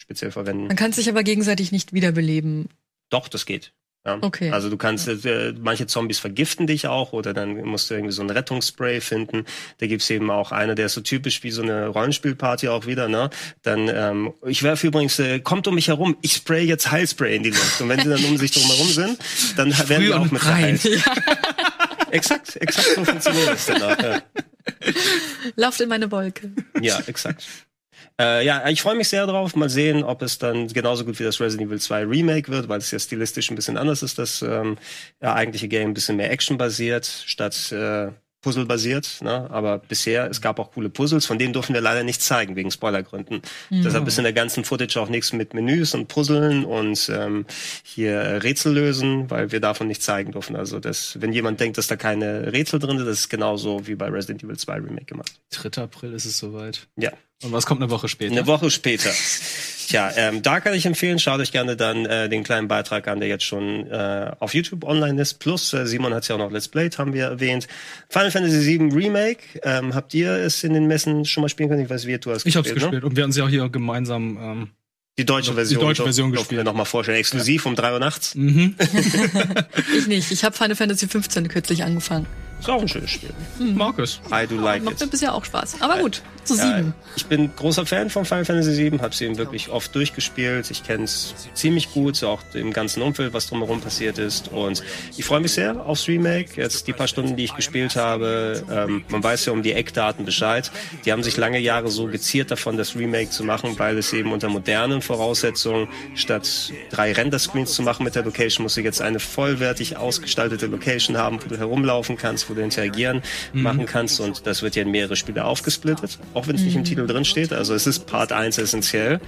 Speaker 3: speziell verwenden.
Speaker 1: Man kann sich aber gegenseitig nicht wiederbeleben.
Speaker 3: Doch, das geht. Ja.
Speaker 1: Okay.
Speaker 3: Also du kannst, äh, manche Zombies vergiften dich auch oder dann musst du irgendwie so ein Rettungsspray finden. Da gibt's eben auch eine, der ist so typisch wie so eine Rollenspielparty auch wieder, ne? Dann, ähm, ich werfe übrigens, äh, kommt um mich herum, ich spray jetzt Heilspray in die Luft. Und wenn die dann um sich drum herum sind, dann werden die
Speaker 2: Früh
Speaker 3: auch mit
Speaker 2: rein.
Speaker 3: Exakt, exakt so funktioniert es danach. Ja.
Speaker 1: Lauft in meine Wolke.
Speaker 3: Ja, exakt. Äh, ja, ich freue mich sehr drauf. Mal sehen, ob es dann genauso gut wie das Resident Evil 2 Remake wird, weil es ja stilistisch ein bisschen anders ist, das ähm, ja, eigentliche Game ein bisschen mehr Action-basiert statt äh, Puzzle-basiert. Ne? Aber bisher, es gab auch coole Puzzles, von denen durften wir leider nichts zeigen, wegen Spoilergründen. Deshalb ist in der ganzen Footage auch nichts mit Menüs und Puzzeln und ähm, hier Rätsel lösen, weil wir davon nichts zeigen durften. Also das, wenn jemand denkt, dass da keine Rätsel drin sind, das ist genauso wie bei Resident Evil 2 Remake gemacht.
Speaker 2: 3. April ist es soweit.
Speaker 3: Ja.
Speaker 2: Und was kommt eine Woche später?
Speaker 3: Eine Woche später. Tja, ähm, da kann ich empfehlen, schaut euch gerne dann äh, den kleinen Beitrag an, der jetzt schon äh, auf YouTube online ist. Plus, äh, Simon hat es ja auch noch Let's Played, haben wir erwähnt. Final Fantasy VII Remake, ähm, habt ihr es in den Messen schon mal spielen können? Ich weiß, wie du hast
Speaker 2: ich hab's
Speaker 3: Ne?
Speaker 2: gespielt und wir hatten sie auch hier gemeinsam. Ähm,
Speaker 3: Die deutsche
Speaker 2: Die
Speaker 3: Version.
Speaker 2: deutsche
Speaker 3: durf-
Speaker 2: Version
Speaker 3: wir
Speaker 2: gespielt.
Speaker 3: noch mal vorstellen. Exklusiv um drei Uhr nachts.
Speaker 2: mhm.
Speaker 1: Ich nicht. Ich habe Final Fantasy 15 kürzlich angefangen.
Speaker 3: Ist auch ein schönes Spiel.
Speaker 2: Markus.
Speaker 3: I do like
Speaker 1: Macht mir
Speaker 3: it.
Speaker 1: bisher auch Spaß. Aber gut, zu
Speaker 3: Ja,
Speaker 1: sieben.
Speaker 3: ich bin großer Fan von Final Fantasy VII, habe sie eben wirklich oft durchgespielt. Ich kenne es ziemlich gut, so auch im ganzen Umfeld, was drumherum passiert ist. Und ich freue mich sehr aufs Remake. Jetzt die paar Stunden, die ich gespielt habe, ähm, man weiß ja um die Eckdaten Bescheid. Die haben sich lange Jahre so geziert davon, das Remake zu machen, weil es eben unter modernen Voraussetzungen statt drei Render-Screens zu machen mit der Location, muss sie jetzt eine vollwertig ausgestaltete Location haben, wo du herumlaufen kannst, wo du interagieren machen kannst. Und das wird ja in mehrere Spiele aufgesplittet, auch wenn es nicht im Titel drin steht. Also es ist Part 1 essentiell.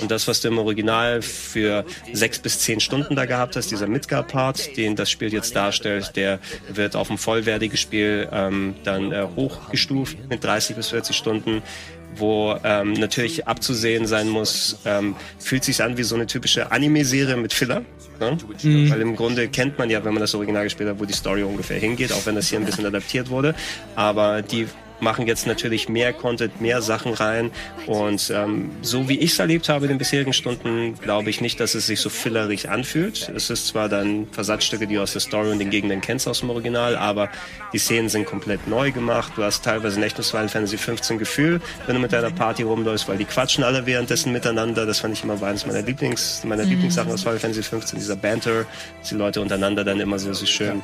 Speaker 3: Und das, was du im Original für sechs bis zehn Stunden da gehabt hast, dieser Midgar-Part, den das Spiel jetzt darstellt, der wird auf ein vollwertiges Spiel ähm, dann äh, hochgestuft mit 30 bis 40 Stunden wo ähm, natürlich abzusehen sein muss, ähm, fühlt sich an wie so eine typische Anime-Serie mit Filler. Ne? Weil im Grunde kennt man ja, wenn man das Original gespielt hat, wo die Story ungefähr hingeht, auch wenn das hier ein bisschen adaptiert wurde. Aber die machen jetzt natürlich mehr Content, mehr Sachen rein. Und ähm, so wie ich es erlebt habe in den bisherigen Stunden, glaube ich nicht, dass es sich so fillerig anfühlt. Es ist zwar dann Versatzstücke, die du aus der Story und den Gegenden kennst aus dem Original, aber die Szenen sind komplett neu gemacht. Du hast teilweise ein echtes Final Fantasy 15 Gefühl, wenn du mit deiner Party rumläufst, weil die quatschen alle währenddessen miteinander. Das fand ich immer eines meiner Lieblings, meiner mhm. Lieblingssachen aus Final Fantasy 15, dieser Banter, dass die Leute untereinander dann immer so, so schön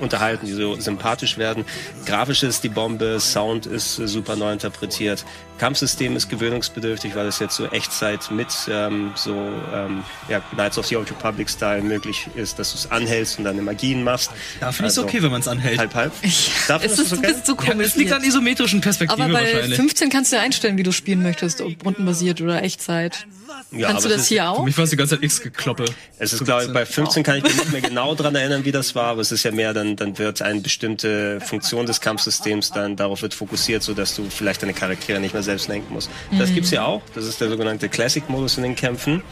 Speaker 3: unterhalten, die so sympathisch werden. Grafisch ist die Bombe, Sound ist super neu interpretiert. Kampfsystem ist gewöhnungsbedürftig, weil es jetzt so Echtzeit mit ähm, so ähm, ja, Knights of the Old Republic Style möglich ist, dass du es anhältst und dann Magien machst.
Speaker 2: Da finde ich es also, okay, wenn man es anhält.
Speaker 3: Halb, halb.
Speaker 1: Ich, Darf es ist, okay? so komisch. Ja,
Speaker 2: es liegt an isometrischen Perspektiven
Speaker 1: Aber bei
Speaker 2: wahrscheinlich.
Speaker 1: 15 kannst du ja einstellen, wie du spielen möchtest, ob rundenbasiert oder Echtzeit. Ja, Kannst du das hier auch?
Speaker 2: Für mich war es die ganze Zeit X-Gekloppe.
Speaker 3: Es ist, glaube ich, bei 15 kann ich mich nicht mehr genau dran erinnern, wie das war, aber es ist ja mehr, dann, dann wird eine bestimmte Funktion des Kampfsystems dann darauf wird fokussiert, so dass du vielleicht deine Charaktere nicht mehr selbst lenken musst. Das mhm. gibt's ja auch. Das ist der sogenannte Classic-Modus in den Kämpfen.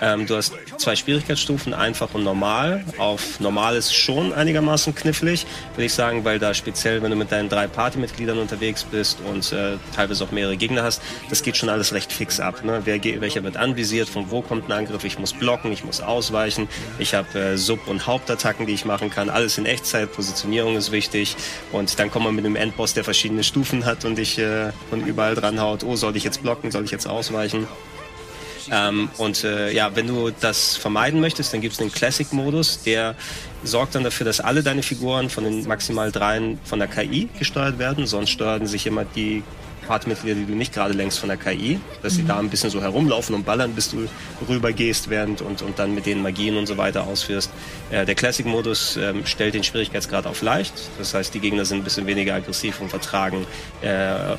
Speaker 3: Ähm, du hast zwei Schwierigkeitsstufen, einfach und normal. Auf normal ist schon einigermaßen knifflig, würde ich sagen, weil da speziell, wenn du mit deinen drei Partymitgliedern unterwegs bist und äh, teilweise auch mehrere Gegner hast, das geht schon alles recht fix ab. Ne? Wer, welcher wird anvisiert, von wo kommt ein Angriff, ich muss blocken, ich muss ausweichen, ich habe äh, Sub- und Hauptattacken, die ich machen kann, alles in Echtzeit, Positionierung ist wichtig und dann kommt man mit einem Endboss, der verschiedene Stufen hat und dich äh, von überall dran haut, oh, soll ich jetzt blocken, soll ich jetzt ausweichen? Ähm, und äh, ja, wenn du das vermeiden möchtest, dann gibt es den Classic-Modus, der sorgt dann dafür, dass alle deine Figuren von den maximal dreien von der KI gesteuert werden. Sonst steuern sich immer die Partmitglieder, die du nicht gerade längst von der KI, dass sie mhm. da ein bisschen so herumlaufen und ballern, bis du rüber gehst während und, und dann mit den Magien und so weiter ausführst. Äh, der Classic-Modus äh, stellt den Schwierigkeitsgrad auf leicht. Das heißt, die Gegner sind ein bisschen weniger aggressiv und vertragen äh,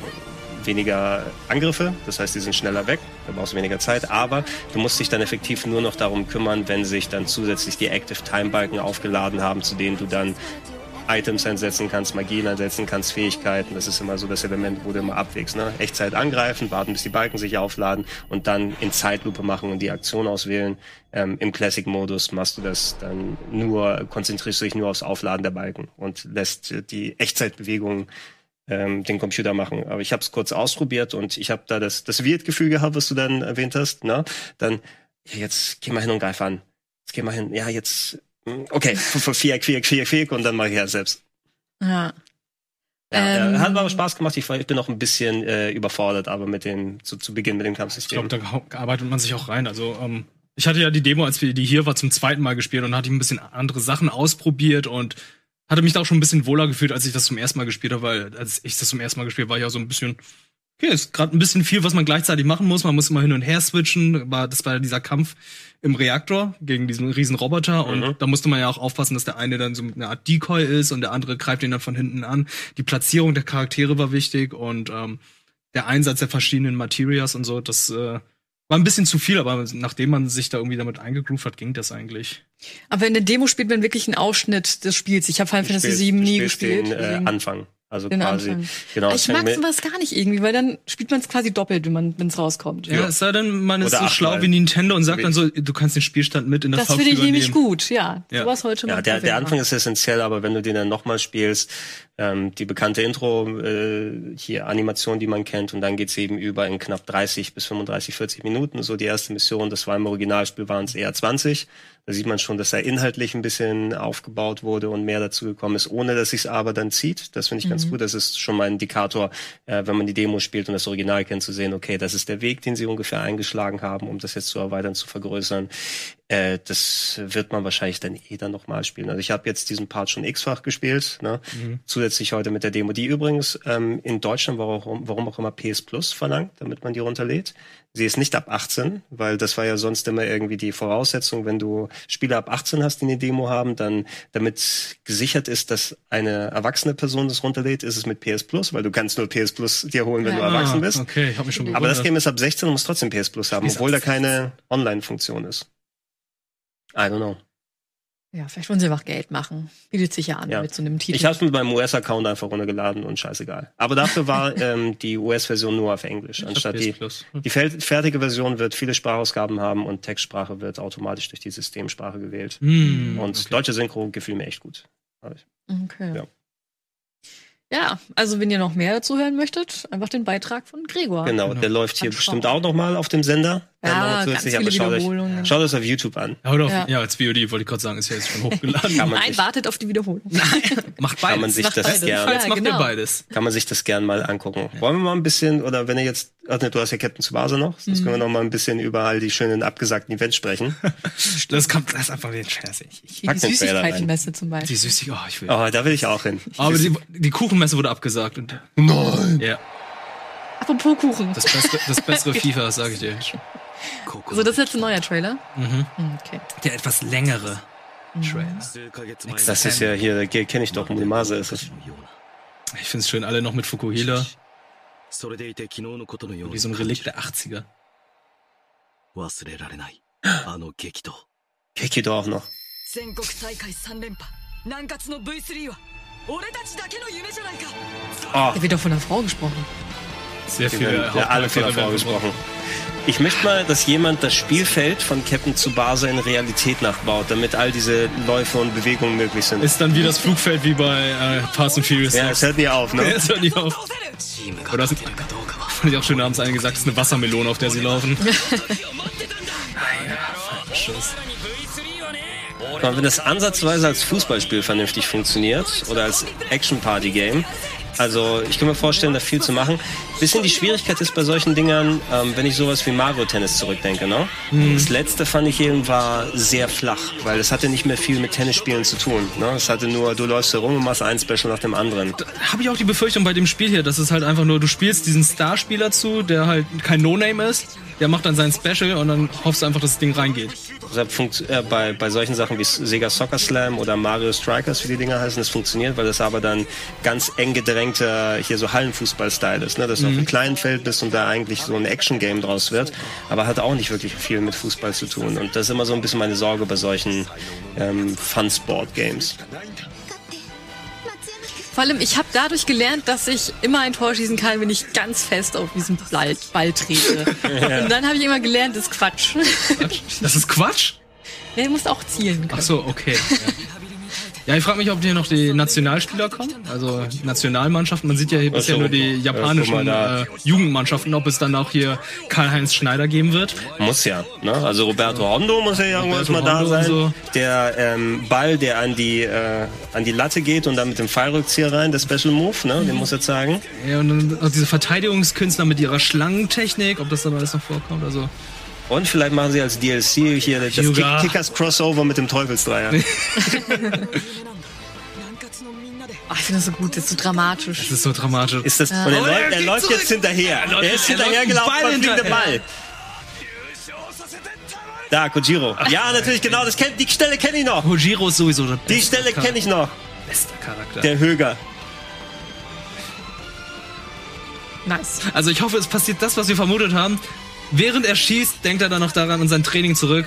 Speaker 3: weniger Angriffe, das heißt, die sind schneller weg, da brauchst du weniger Zeit, aber du musst dich dann effektiv nur noch darum kümmern, wenn sich dann zusätzlich die Active Time Balken aufgeladen haben, zu denen du dann Items einsetzen kannst, Magien einsetzen kannst, Fähigkeiten. Das ist immer so das Element, wo du immer abwägst. Ne? Echtzeit angreifen, warten, bis die Balken sich aufladen und dann in Zeitlupe machen und die Aktion auswählen. Ähm, Im Classic-Modus machst du das dann nur, konzentrierst du dich nur aufs Aufladen der Balken und lässt die Echtzeitbewegungen ähm, den Computer machen. Aber ich habe es kurz ausprobiert und ich habe da das, das Weird-Gefühl gehabt, was du dann erwähnt hast. Ne? Dann, ja, jetzt geh mal hin und greif an. Jetzt geh mal hin. Ja, jetzt, hm, okay, Viereck, Viereck, Viereck, Viereck und dann mache ich ja selbst.
Speaker 1: Ja.
Speaker 3: Ja, ähm, hat aber Spaß gemacht. Ich, ich bin noch ein bisschen äh, überfordert, aber mit dem zu, zu Beginn mit dem Kampfsystem.
Speaker 2: Ich glaube, da arbeitet man sich auch rein. Also ähm, ich hatte ja die Demo, als wir die hier war, zum zweiten Mal gespielt und hatte ich ein bisschen andere Sachen ausprobiert und hatte mich da auch schon ein bisschen wohler gefühlt, als ich das zum ersten Mal gespielt habe, weil als ich das zum ersten Mal gespielt habe, war ich ja so ein bisschen, okay, ist gerade ein bisschen viel, was man gleichzeitig machen muss. Man muss immer hin und her switchen. War, das war dieser Kampf im Reaktor gegen diesen riesen Roboter und mhm. da musste man ja auch aufpassen, dass der eine dann so eine Art Decoy ist und der andere greift ihn dann von hinten an. Die Platzierung der Charaktere war wichtig und ähm, der Einsatz der verschiedenen Materias und so, das äh, war ein bisschen zu viel, aber nachdem man sich da irgendwie damit eingegroovt hat, ging das eigentlich.
Speaker 1: Aber in der Demo spielt man wirklich einen Ausschnitt des Spiels. Ich habe Final Fantasy VII nie gespielt.
Speaker 3: Den, äh, Anfang. Also Den quasi. Anfang.
Speaker 1: Genau, ich mag sowas gar nicht irgendwie, weil dann spielt man es quasi doppelt, wenn man wenn es rauskommt.
Speaker 2: Ja, es sei denn, man ist Oder so schlau wie Nintendo und sagt dann so, du kannst den Spielstand mit in der
Speaker 1: Das finde ich nämlich gut, ja. ja. Sowas heute
Speaker 3: Ja, der, der Anfang ist essentiell, aber wenn du den dann nochmal spielst, ähm, die bekannte Intro, äh, hier Animation, die man kennt, und dann geht's eben über in knapp 30 bis 35, 40 Minuten. So die erste Mission, das war im Originalspiel, waren es eher 20. Da sieht man schon, dass er inhaltlich ein bisschen aufgebaut wurde und mehr dazu gekommen ist, ohne dass sich aber dann zieht. Das finde ich mhm. ganz gut. Das ist schon mal ein Indikator, äh, wenn man die Demo spielt und das Original kennt, zu sehen, okay, das ist der Weg, den sie ungefähr eingeschlagen haben, um das jetzt zu erweitern, zu vergrößern. Äh, das wird man wahrscheinlich dann eh dann nochmal spielen. Also ich habe jetzt diesen Part schon x-fach gespielt, ne? Mhm. zusätzlich heute mit der Demo, die übrigens ähm, in Deutschland, warum, warum auch immer PS Plus verlangt, damit man die runterlädt. Sie ist nicht ab 18, weil das war ja sonst immer irgendwie die Voraussetzung, wenn du Spiele ab 18 hast, die eine Demo haben, dann damit gesichert ist, dass eine erwachsene Person das runterlädt, ist es mit PS Plus, weil du kannst nur PS Plus dir holen, wenn ja. du erwachsen bist.
Speaker 2: Okay, ich hab mich schon
Speaker 3: Aber das Game ist ab 16 und muss trotzdem PS Plus haben, obwohl da keine Online-Funktion ist. I don't know.
Speaker 1: Ja, vielleicht wollen sie einfach Geld machen. Bietet sich ja an ja. mit so einem Titel.
Speaker 3: Ich habe es mit meinem US-Account einfach runtergeladen und scheißegal. Aber dafür war ähm, die US-Version nur auf Englisch, anstatt die. Die fertige Version wird viele Sprachausgaben haben und Textsprache wird automatisch durch die Systemsprache gewählt. Mm, und okay. deutsche Synchro gefiel mir echt gut.
Speaker 1: Okay. Ja. Ja, also wenn ihr noch mehr dazu hören möchtet, einfach den Beitrag von Gregor.
Speaker 3: Genau, der läuft hier
Speaker 1: Anschauen.
Speaker 3: bestimmt auch noch mal auf dem Sender.
Speaker 1: Ja,
Speaker 3: noch zusätzlich, aber schaut euch, schaut auf YouTube an.
Speaker 2: Ja, oder auf,
Speaker 1: Ja.
Speaker 2: ja. als VOD wollte ich gerade sagen, ist ja jetzt schon hochgeladen.
Speaker 3: Kann man
Speaker 1: Nein,
Speaker 3: sich,
Speaker 1: wartet auf die Wiederholung.
Speaker 2: Macht beides.
Speaker 3: kann man sich
Speaker 1: macht
Speaker 3: das
Speaker 1: beides.
Speaker 3: gern,
Speaker 2: Jetzt macht
Speaker 1: genau.
Speaker 2: ihr beides.
Speaker 3: kann man sich das gern mal angucken. Wollen wir mal ein bisschen, oder wenn ihr jetzt, ach ne, du hast ja Captain Tsubasa noch, sonst
Speaker 1: Mhm.
Speaker 3: können wir noch mal ein bisschen über all die schönen abgesagten Events sprechen.
Speaker 2: Das kommt, das ist einfach wie ein Scherz. Ich, ich,
Speaker 3: Pack
Speaker 1: die
Speaker 3: den.
Speaker 1: Süßigkeitenmesse zum Beispiel.
Speaker 2: die Süßig, oh, ich will.
Speaker 3: Oh, da will ich auch hin.
Speaker 2: Aber die, die Kuchenmesse wurde abgesagt. Und,
Speaker 3: Nein!
Speaker 2: ja,
Speaker 1: Apropos Kuchen.
Speaker 2: das bessere, das bessere FIFA, sage ich dir.
Speaker 1: So, das ist jetzt ein neuer Trailer.
Speaker 2: Mhm.
Speaker 1: Hm, Okay.
Speaker 2: Der etwas längere Trailer.
Speaker 3: Das ist ja hier, kenne ich doch, Mulimasa ist es.
Speaker 2: Ich finde es schön, alle noch mit Fukuhila,
Speaker 5: それでいて昨日のことのよう
Speaker 2: wie
Speaker 5: に
Speaker 2: so ein Relikt der 80er.
Speaker 5: 忘れられないあの激闘
Speaker 3: Kekido auch noch.
Speaker 6: 全国大会3連覇南葛の V3 は俺たちだけの夢じゃないか
Speaker 3: Oh,
Speaker 1: Da wird doch von einer Frau gesprochen.
Speaker 2: Sehr
Speaker 3: wir
Speaker 2: viele
Speaker 3: werden ja alle von der
Speaker 2: Hauptcharaktere
Speaker 3: Frau
Speaker 2: werden
Speaker 3: gesprochen. Ich möchte mal, dass jemand das Spielfeld von Captain zu Tsubasa in Realität nachbaut, damit all diese Läufe und Bewegungen möglich sind.
Speaker 2: Ist dann wie das Flugfeld wie bei äh, Fast and Furious.
Speaker 3: Ja, es hört nie auf, ne?
Speaker 2: Ja, es hört nie auf. Oder das fand ich auch schön abends einen gesagt, es ist eine Wassermelone, auf der sie laufen.
Speaker 3: naja, wenn das ansatzweise als Fußballspiel vernünftig funktioniert oder als Action-Party-Game, also ich kann mir vorstellen, da viel zu machen. Bisschen die Schwierigkeit ist bei solchen Dingern, ähm, wenn ich sowas wie Mario Tennis zurückdenke, ne? Das letzte fand ich eben war sehr flach, weil es hatte nicht mehr viel mit Tennisspielen zu tun. Ne? Es hatte nur, du läufst herum und machst ein Special nach dem anderen.
Speaker 2: Habe ich auch die Befürchtung bei dem Spiel hier, dass es halt einfach nur, du spielst diesen Starspieler zu, der halt kein No-Name ist, der macht dann sein Special und dann hoffst du einfach, dass das Ding reingeht.
Speaker 3: Äh, bei, bei solchen Sachen wie Sega Soccer Slam oder Mario Strikers, wie die Dinger heißen, das funktioniert, weil das aber dann ganz eng gedrängter, hier so Hallenfußball-Style ist, ne? dass du auf einem kleinen Feld bist und da eigentlich so ein Action-Game draus wird, aber hat auch nicht wirklich viel mit Fußball zu tun. Und das ist immer so ein bisschen meine Sorge bei solchen ähm, Fun-Sport-Games.
Speaker 1: Vor allem, ich habe dadurch gelernt, dass ich immer ein Tor schießen kann, wenn ich ganz fest auf diesen Ball, Ball trete. Und dann habe ich immer gelernt, das ist Quatsch.
Speaker 2: Das ist Quatsch?
Speaker 1: ja, du musst auch zielen
Speaker 2: Ach
Speaker 1: können.
Speaker 2: so, okay. Ja, ja ich frage mich, ob hier noch die Nationalspieler kommen, also Nationalmannschaften. Man sieht ja hier bisher nur die
Speaker 3: Ja,
Speaker 2: japanischen äh, Jugendmannschaften, ob es dann auch hier Karl-Heinz Schneider geben wird.
Speaker 3: Muss ja. Ne? Also Roberto Hondo muss ja irgendwas
Speaker 2: Roberto
Speaker 3: mal da sein.
Speaker 2: so.
Speaker 3: Der ähm, Ball, der an die, äh, an die Latte geht und dann mit dem Fallrückzieher rein, der Special Move, ne? den muss er zeigen.
Speaker 2: Ja, und dann auch diese Verteidigungskünstler mit ihrer Schlangentechnik, ob das dann alles noch vorkommt. Also
Speaker 3: und vielleicht machen sie als DLC hier das Kick Kickers Crossover mit dem Teufelsdreier.
Speaker 1: Oh, ich finde das so gut, das ist so dramatisch.
Speaker 2: Das ist so dramatisch.
Speaker 3: Ist das, ja. Und er,
Speaker 2: oh,
Speaker 3: läuft,
Speaker 2: er,
Speaker 3: läuft
Speaker 2: zurück.
Speaker 3: jetzt hinterher. Er, ist hinterhergelaufen,
Speaker 2: Ball hinterher.
Speaker 3: den Ball. Da, Kojiro. Ja, natürlich, genau. Das kennt, die Stelle kenne ich noch.
Speaker 2: Kojiro ist sowieso der
Speaker 3: Die Stelle kenne ich noch.
Speaker 2: Bester Charakter.
Speaker 3: Der Höger.
Speaker 1: Nice.
Speaker 2: Also ich hoffe, es passiert das, was wir vermutet haben. Während er schießt, denkt er dann noch daran an sein Training zurück.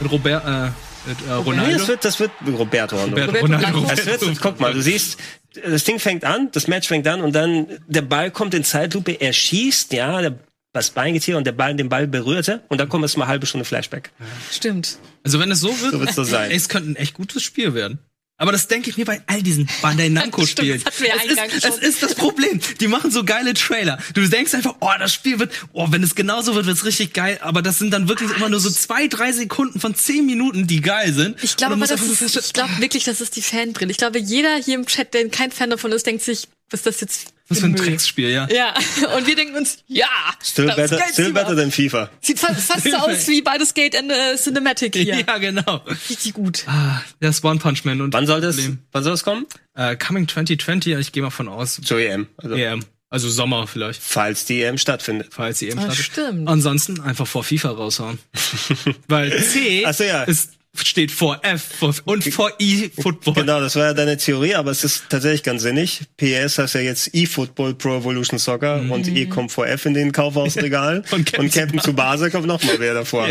Speaker 2: Mit Robert, äh, mit, äh,
Speaker 3: Nee,
Speaker 2: Ronaldo.
Speaker 3: das wird, das wird Roberto.
Speaker 2: Roberto,
Speaker 1: Roberto
Speaker 2: Ronaldo.
Speaker 1: Blanco.
Speaker 3: Das wird, guck mal, du siehst, das Ding fängt an, das Match fängt an und dann der Ball kommt in Zeitlupe, er schießt, ja, der, das Bein geht hier und der Ball den Ball berührte und dann kommt erst mal eine halbe Stunde Flashback.
Speaker 1: Stimmt.
Speaker 2: Also wenn es so wird,
Speaker 3: So wird's doch sein.
Speaker 2: ey, es könnte ein echt gutes Spiel werden. Aber das denke ich mir bei all diesen Bandai Namco Spielen.
Speaker 1: das
Speaker 2: es, ist, es ist das Problem. Die machen so geile Trailer. Du denkst einfach, oh, das Spiel wird, oh, wenn es genauso wird, wird's richtig geil. Aber das sind dann wirklich immer nur so zwei, drei Sekunden von zehn Minuten, die geil sind.
Speaker 1: Ich glaube aber, das ist, ich glaube wirklich, das ist die Fanbrille. Ich glaube, jeder hier im Chat, der kein Fan davon ist, denkt sich, ist das jetzt
Speaker 2: Was für ein? Drecksspiel, ja.
Speaker 1: Ja, und wir denken uns, ja,
Speaker 3: Still
Speaker 1: das
Speaker 3: better, still better than FIFA.
Speaker 1: Sieht fast, fast so aus wie Baldur's Gate in äh, Cinematic hier.
Speaker 2: Ja, genau.
Speaker 1: Richtig gut.
Speaker 2: Ah, das One Punch Man und
Speaker 3: Wann soll das,
Speaker 2: Problem.
Speaker 3: wann soll das kommen?
Speaker 2: Äh, Coming 2020, ich gehe mal von aus.
Speaker 3: Zur EM. Also,
Speaker 2: EM. Also Sommer vielleicht,
Speaker 3: falls die EM stattfindet.
Speaker 2: falls die EM
Speaker 1: Ah,
Speaker 2: startet.
Speaker 1: stimmt.
Speaker 2: Ansonsten einfach vor FIFA raushauen. Weil C
Speaker 3: Ach so, ja.
Speaker 2: ist, steht vor F vor, und vor I Football.
Speaker 3: Genau, das war ja deine Theorie, aber es ist tatsächlich ganz sinnig. PS heißt ja jetzt eFootball Pro Evolution Soccer und E kommt vor F in den Kaufhausregalen
Speaker 2: Und
Speaker 3: und
Speaker 2: Captain
Speaker 3: Captain, Tsubasa kommt noch mal wer davor.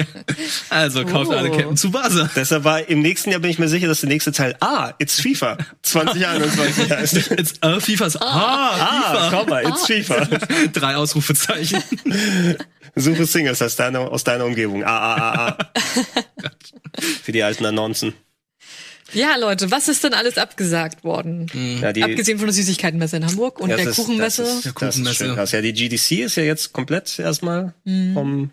Speaker 2: Also kauft alle
Speaker 1: Oh.
Speaker 2: Captain Tsubasa.
Speaker 3: Deshalb war im nächsten Jahr bin ich mir sicher, dass der nächste Teil Ah, it's FIFA 2021 heißt.
Speaker 2: Jetzt äh, FIFAs. Ah,
Speaker 3: Ah, komm mal, it's FIFA.
Speaker 2: Drei Ausrufezeichen.
Speaker 3: Suche Singles aus deiner, aus deiner Umgebung. Ah, ah, ah, ah. Für die alten Annoncen.
Speaker 1: Ja, Leute, was ist denn alles abgesagt worden?
Speaker 3: Ja, die,
Speaker 1: Abgesehen von der Süßigkeitenmesse in Hamburg und
Speaker 3: Ja,
Speaker 1: der
Speaker 3: das ist-
Speaker 1: Kuchenmesse.
Speaker 3: Das ist,
Speaker 2: Der
Speaker 3: das ist
Speaker 2: Kuchenmesse.
Speaker 3: schön krass. Ja, die GDC ist ja jetzt komplett erstmal
Speaker 1: Mhm.
Speaker 3: vom,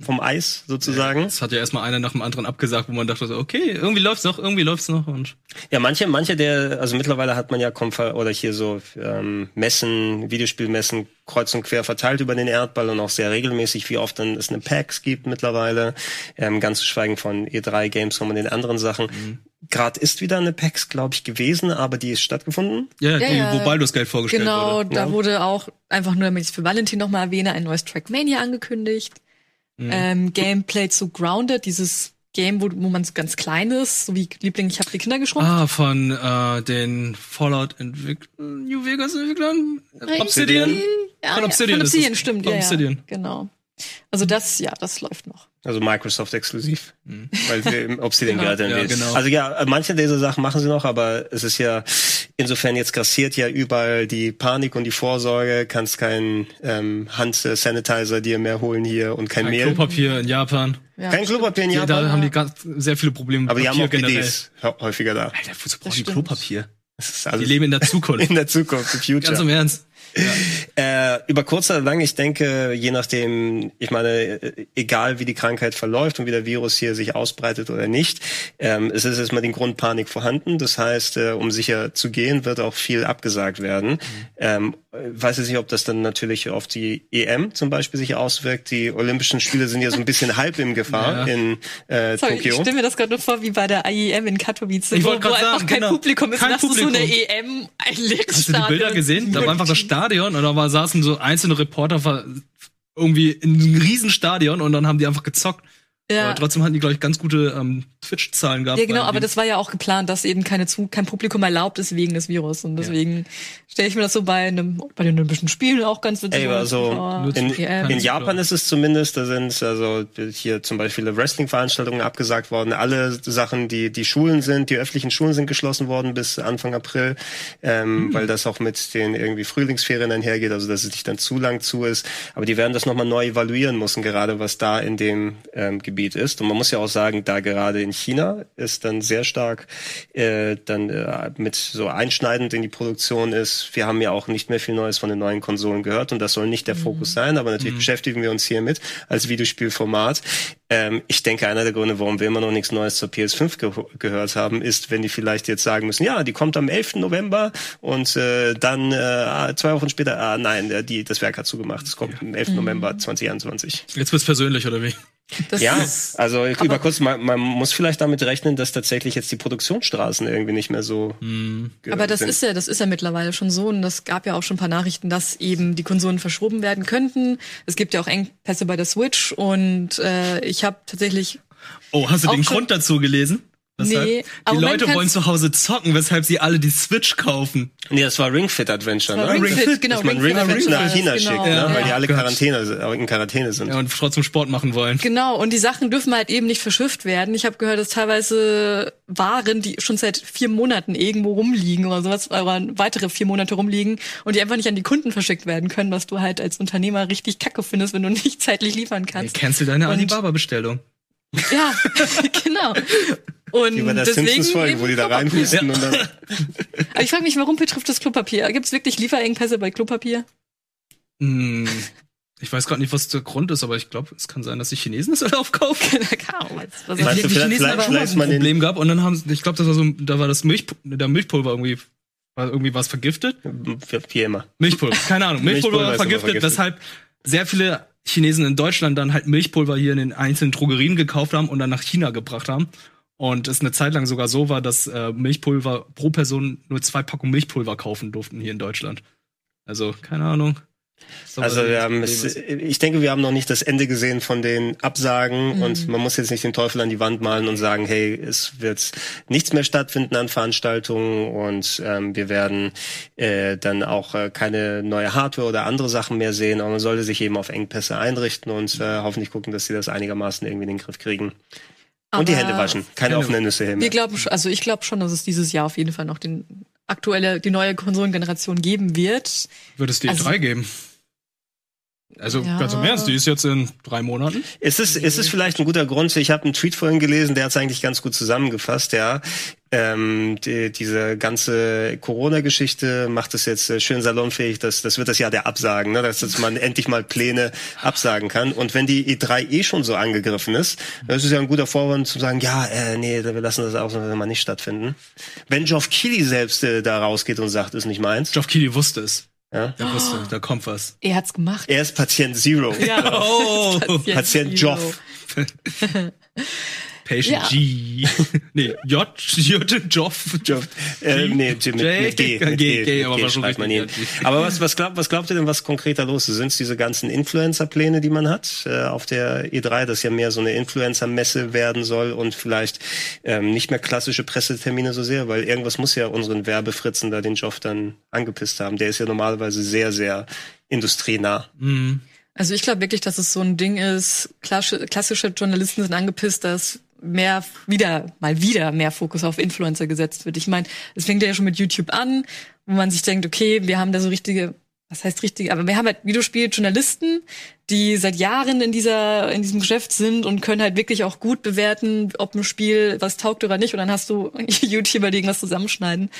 Speaker 3: vom Eis sozusagen.
Speaker 2: Es hat ja erstmal einer nach dem anderen abgesagt, wo man dachte so, okay, irgendwie läuft's noch, irgendwie läuft's noch und
Speaker 3: Ja, manche, manche der, also mittlerweile hat man ja Konfer oder hier so ähm, Messen, Videospielmessen kreuz und quer verteilt über den Erdball und auch sehr regelmäßig, wie oft dann es eine PAX gibt mittlerweile. Ähm, ganz zu schweigen von E3 Gamescom und den anderen Sachen.
Speaker 2: Mhm.
Speaker 3: Gerade ist wieder eine PAX, glaube ich, gewesen, aber die ist stattgefunden.
Speaker 2: ja,
Speaker 1: Ja,
Speaker 2: die,
Speaker 1: ja.
Speaker 2: wo Baldur's Geld vorgestellt
Speaker 1: Genau,
Speaker 2: wurde.
Speaker 1: da
Speaker 3: Ja.
Speaker 1: wurde auch einfach nur, damit ich es für Valentin nochmal erwähne, ein neues Trackmania angekündigt.
Speaker 2: Mhm.
Speaker 1: Ähm, Gameplay zu Grounded, dieses Game, wo, wo man so ganz klein ist, so wie Liebling, ich habe die Kinder geschrumpft.
Speaker 2: Ah, von äh, den Fallout-Entwicklern, New Vegas-Entwicklern?
Speaker 1: Richtig.
Speaker 2: Obsidian?
Speaker 1: Ja,
Speaker 2: Von
Speaker 1: ja,
Speaker 2: Obsidian
Speaker 1: Von
Speaker 2: ist
Speaker 1: Obsidian,
Speaker 2: es.
Speaker 1: stimmt,
Speaker 2: Von
Speaker 1: ja,
Speaker 2: Obsidian.
Speaker 1: ja. Genau. Also das, ja, das läuft noch.
Speaker 3: Also Microsoft exklusiv, weil wir im Obsidian
Speaker 1: Genau.
Speaker 3: gerade
Speaker 2: Mhm. Ja, genau.
Speaker 3: Also ja, manche dieser Sachen machen sie noch, aber es ist ja insofern jetzt grassiert ja überall die Panik und die Vorsorge. Kannst keinen ähm, Hand-Sanitizer dir mehr holen hier und kein,
Speaker 2: Kein
Speaker 3: Mehl.
Speaker 2: Klapapier in Japan.
Speaker 1: Ja,
Speaker 3: Kein Klopapier in
Speaker 2: Ja,
Speaker 3: Japan.
Speaker 2: da haben die ganz, sehr viele Probleme mit
Speaker 3: aber die haben
Speaker 2: Papier
Speaker 3: auch
Speaker 2: generell.
Speaker 3: Hä- häufiger da.
Speaker 2: Alter, wozu brauchen die. Klopapier?
Speaker 3: Das ist
Speaker 2: Die
Speaker 3: alles
Speaker 2: leben in der Zukunft.
Speaker 3: in der Zukunft, im Future.
Speaker 2: Ganz im Ernst.
Speaker 3: Äh, über kurz oder lang, ich denke, je nachdem, ich meine, äh, egal wie die Krankheit verläuft und wie der Virus hier sich ausbreitet oder nicht, ähm, es ist erstmal den Grundpanik vorhanden. Das heißt, äh, um sicher zu gehen, wird auch viel abgesagt werden. Ähm, äh, weiß jetzt nicht, ob das dann natürlich auf die EM zum Beispiel sich auswirkt. Die Olympischen Spiele sind ja so ein bisschen halb in Gefahr
Speaker 2: Ja.
Speaker 3: in äh,
Speaker 1: Sorry, ich
Speaker 3: Tokio.
Speaker 1: stelle mir das gerade nur vor, wie bei der IEM in Katowice,
Speaker 2: Ich
Speaker 1: wo,
Speaker 2: wollte
Speaker 1: wo
Speaker 2: grad
Speaker 1: einfach
Speaker 2: sagen,
Speaker 1: kein
Speaker 2: genau.
Speaker 1: Publikum ist.
Speaker 2: Kein
Speaker 1: und hast du so eine
Speaker 2: Publikum.
Speaker 1: EM, ein leeres
Speaker 2: Hast du die Bilder
Speaker 1: Stadion.
Speaker 2: gesehen? Da war einfach das Stadion und da war, saßen so einzelne Reporter irgendwie in einem Riesenstadion und dann haben die einfach gezockt.
Speaker 1: Ja.
Speaker 2: Aber trotzdem hatten die, glaube ich, ganz gute ähm, Twitch-Zahlen gehabt.
Speaker 1: Ja, genau, aber das war ja auch geplant, dass eben keine zu, kein Publikum erlaubt ist wegen des Virus. Und deswegen stelle ich mir das so bei einem, bei den Olympischen Spielen auch ganz witzig
Speaker 3: Ey,
Speaker 1: vor,
Speaker 3: also
Speaker 1: vor
Speaker 3: in, in Japan ist es zumindest, da sind also hier zum Beispiel Wrestling-Veranstaltungen abgesagt worden. Alle Sachen, die die Schulen sind, die öffentlichen Schulen sind geschlossen worden bis Anfang April, ähm, weil das auch mit den irgendwie Frühlingsferien einhergeht, also dass es nicht dann zu lang zu ist. Aber die werden das nochmal neu evaluieren müssen, gerade was da in dem ähm, Gebiet ist. Und man muss ja auch sagen, da gerade in China ist dann sehr stark äh, dann äh, mit so einschneidend in die Produktion ist. Wir haben ja auch nicht mehr viel Neues von den neuen Konsolen gehört und das soll nicht der Fokus sein, aber natürlich beschäftigen wir uns hier mit als Videospielformat. Ähm, ich denke, einer der Gründe, warum wir immer noch nichts Neues zur PS5 ge gehört haben, ist, wenn die vielleicht jetzt sagen müssen, ja, die kommt am 11. November und äh, dann äh, zwei Wochen später, ah nein, äh, die, das Werk hat zugemacht, es kommt am 11. November 2021.
Speaker 2: Jetzt wird's persönlich, oder wie?
Speaker 1: Das
Speaker 3: Ja,
Speaker 1: ist,
Speaker 3: also über kurz, man, man muss vielleicht damit rechnen, dass tatsächlich jetzt die Produktionsstraßen irgendwie nicht mehr so. ge-
Speaker 1: aber das
Speaker 3: sind.
Speaker 1: ist ja, das ist ja mittlerweile schon so und das gab ja auch schon ein paar Nachrichten, dass eben die Konsolen verschoben werden könnten. Es gibt ja auch Engpässe bei der Switch und äh, ich habe tatsächlich
Speaker 2: Oh, hast du den Grund dazu gelesen? Weshalb?
Speaker 1: Nee,
Speaker 2: die
Speaker 1: aber
Speaker 2: Leute wollen zu Hause zocken, weshalb sie alle die Switch kaufen.
Speaker 3: Nee, das war Ring Fit Adventure, ne?
Speaker 1: Ring Fit, genau,
Speaker 3: dass man
Speaker 1: Ring
Speaker 3: Ring
Speaker 1: Fit
Speaker 3: nach China
Speaker 1: genau.
Speaker 3: schickt, ne?
Speaker 1: Ja.
Speaker 3: weil die alle
Speaker 2: Gott.
Speaker 3: Quarantäne, äh, in Quarantäne sind.
Speaker 2: Ja, und trotzdem Sport machen wollen.
Speaker 1: Genau, und die Sachen dürfen halt eben nicht verschifft werden. Ich habe gehört, dass teilweise Waren, die schon seit vier Monaten irgendwo rumliegen oder sowas, oder weitere vier Monate rumliegen und die einfach nicht an die Kunden verschickt werden können, was du halt als Unternehmer richtig kacke findest, wenn du nicht zeitlich liefern
Speaker 2: Hey,
Speaker 1: kannst.
Speaker 2: cancel deine Alibaba-Bestellung.
Speaker 1: Ja, genau. Und
Speaker 3: Wie bei der
Speaker 1: deswegen
Speaker 3: Simpsons-Folge, wo die da reinhusten und dann.
Speaker 1: Aber ich frage mich, warum betrifft das Klopapier? Gibt es wirklich Lieferengpässe bei Klopapier?
Speaker 2: Hm, ich weiß gerade nicht, was der Grund ist, aber ich glaube, es kann sein, dass die Chinesen es alle aufkaufen.
Speaker 1: Keine Ahnung, was- was-
Speaker 3: Meinst du,
Speaker 2: die
Speaker 3: vielleicht-
Speaker 2: Chinesen
Speaker 3: vielleicht-
Speaker 2: aber auch ein Problem gehabt und dann haben sie- ich glaube, das war so, da war das Milch, der Milchpulver irgendwie, war irgendwie was vergiftet.
Speaker 3: Wie immer.
Speaker 2: Milchpulver, keine Ahnung, Milchpulver,
Speaker 3: Milchpulver
Speaker 2: vergiftet,
Speaker 3: vergiftet.
Speaker 2: weshalb sehr viele Chinesen in Deutschland dann halt Milchpulver hier in den einzelnen Drogerien gekauft haben und dann nach China gebracht haben. Und es eine Zeit lang sogar so war, dass äh, Milchpulver pro Person nur zwei Packungen Milchpulver kaufen durften hier in Deutschland. Also, keine Ahnung. So,
Speaker 3: Also wir haben es, ich denke, wir haben noch nicht das Ende gesehen von den Absagen und man muss jetzt nicht den Teufel an die Wand malen und sagen, hey, es wird nichts mehr stattfinden an Veranstaltungen und ähm, wir werden äh, dann auch äh, keine neue Hardware oder andere Sachen mehr sehen, aber man sollte sich eben auf Engpässe einrichten und äh, hoffentlich gucken, dass sie das einigermaßen irgendwie in den Griff kriegen. Und die
Speaker 1: Aber
Speaker 3: Hände waschen, keine offenen Nüsse hin.
Speaker 1: Wir glauben, schon- also ich glaube schon, dass es dieses Jahr auf jeden Fall noch den aktuelle, die neue Konsolengeneration geben wird.
Speaker 2: Wird es die
Speaker 1: also-
Speaker 2: E3 geben? Also
Speaker 1: Ja.
Speaker 2: ganz im Ernst, die ist jetzt in drei Monaten.
Speaker 3: Ist es, ist es vielleicht ein guter Grund? Ich habe einen Tweet vorhin gelesen, der hat es eigentlich ganz gut zusammengefasst, ja. Ähm, die, diese ganze Corona-Geschichte macht es jetzt äh, schön salonfähig, dass das wird das Jahr der Absagen, ne? dass jetzt man endlich mal Pläne absagen kann. Und wenn die E3 eh schon so angegriffen ist, das ist ja ein guter Vorwand zu sagen, ja, äh, nee, wir lassen das auch mal nicht stattfinden. Wenn Geoff Keighley selbst äh, da rausgeht und sagt, ist nicht meins,
Speaker 2: Geoff Keighley wusste es.
Speaker 3: Ja.
Speaker 2: Er wusste, da kommt was.
Speaker 1: Er hat's gemacht.
Speaker 3: er ist Patient Zero.
Speaker 1: Ja.
Speaker 2: Oh,
Speaker 3: Patient Joff.
Speaker 2: Patient
Speaker 1: Ja.
Speaker 2: G. nee, J, J, Joff.
Speaker 3: Job. Äh, nee, mit, mit,
Speaker 2: J,
Speaker 3: mit G.
Speaker 2: G,
Speaker 3: Mit
Speaker 2: G,
Speaker 3: G,
Speaker 2: G, aber
Speaker 3: G schreibt man ihn. Aber was, was, glaubt, was glaubt ihr denn, was konkreter los ist? Sind es diese ganzen Influencer-Pläne, die man hat äh, auf der E3, das ja mehr so eine Influencer-Messe werden soll und vielleicht ähm, nicht mehr klassische Pressetermine so sehr, weil irgendwas muss ja unseren Werbefritzen da den Job dann angepisst haben. Der ist ja normalerweise sehr, sehr industrienah.
Speaker 2: Mhm.
Speaker 1: Also ich glaube wirklich, dass es so ein Ding ist, klassische Journalisten sind angepisst, dass mehr wieder, mal wieder mehr Fokus auf Influencer gesetzt wird. Ich meine, es fängt ja schon mit YouTube an, wo man sich denkt, okay, wir haben da so richtige, was heißt richtige, aber wir haben halt Videospieljournalisten, die seit Jahren in dieser, in diesem Geschäft sind und können halt wirklich auch gut bewerten, ob ein Spiel was taugt oder nicht. Und dann hast du YouTuber, die irgendwas zusammenschneiden.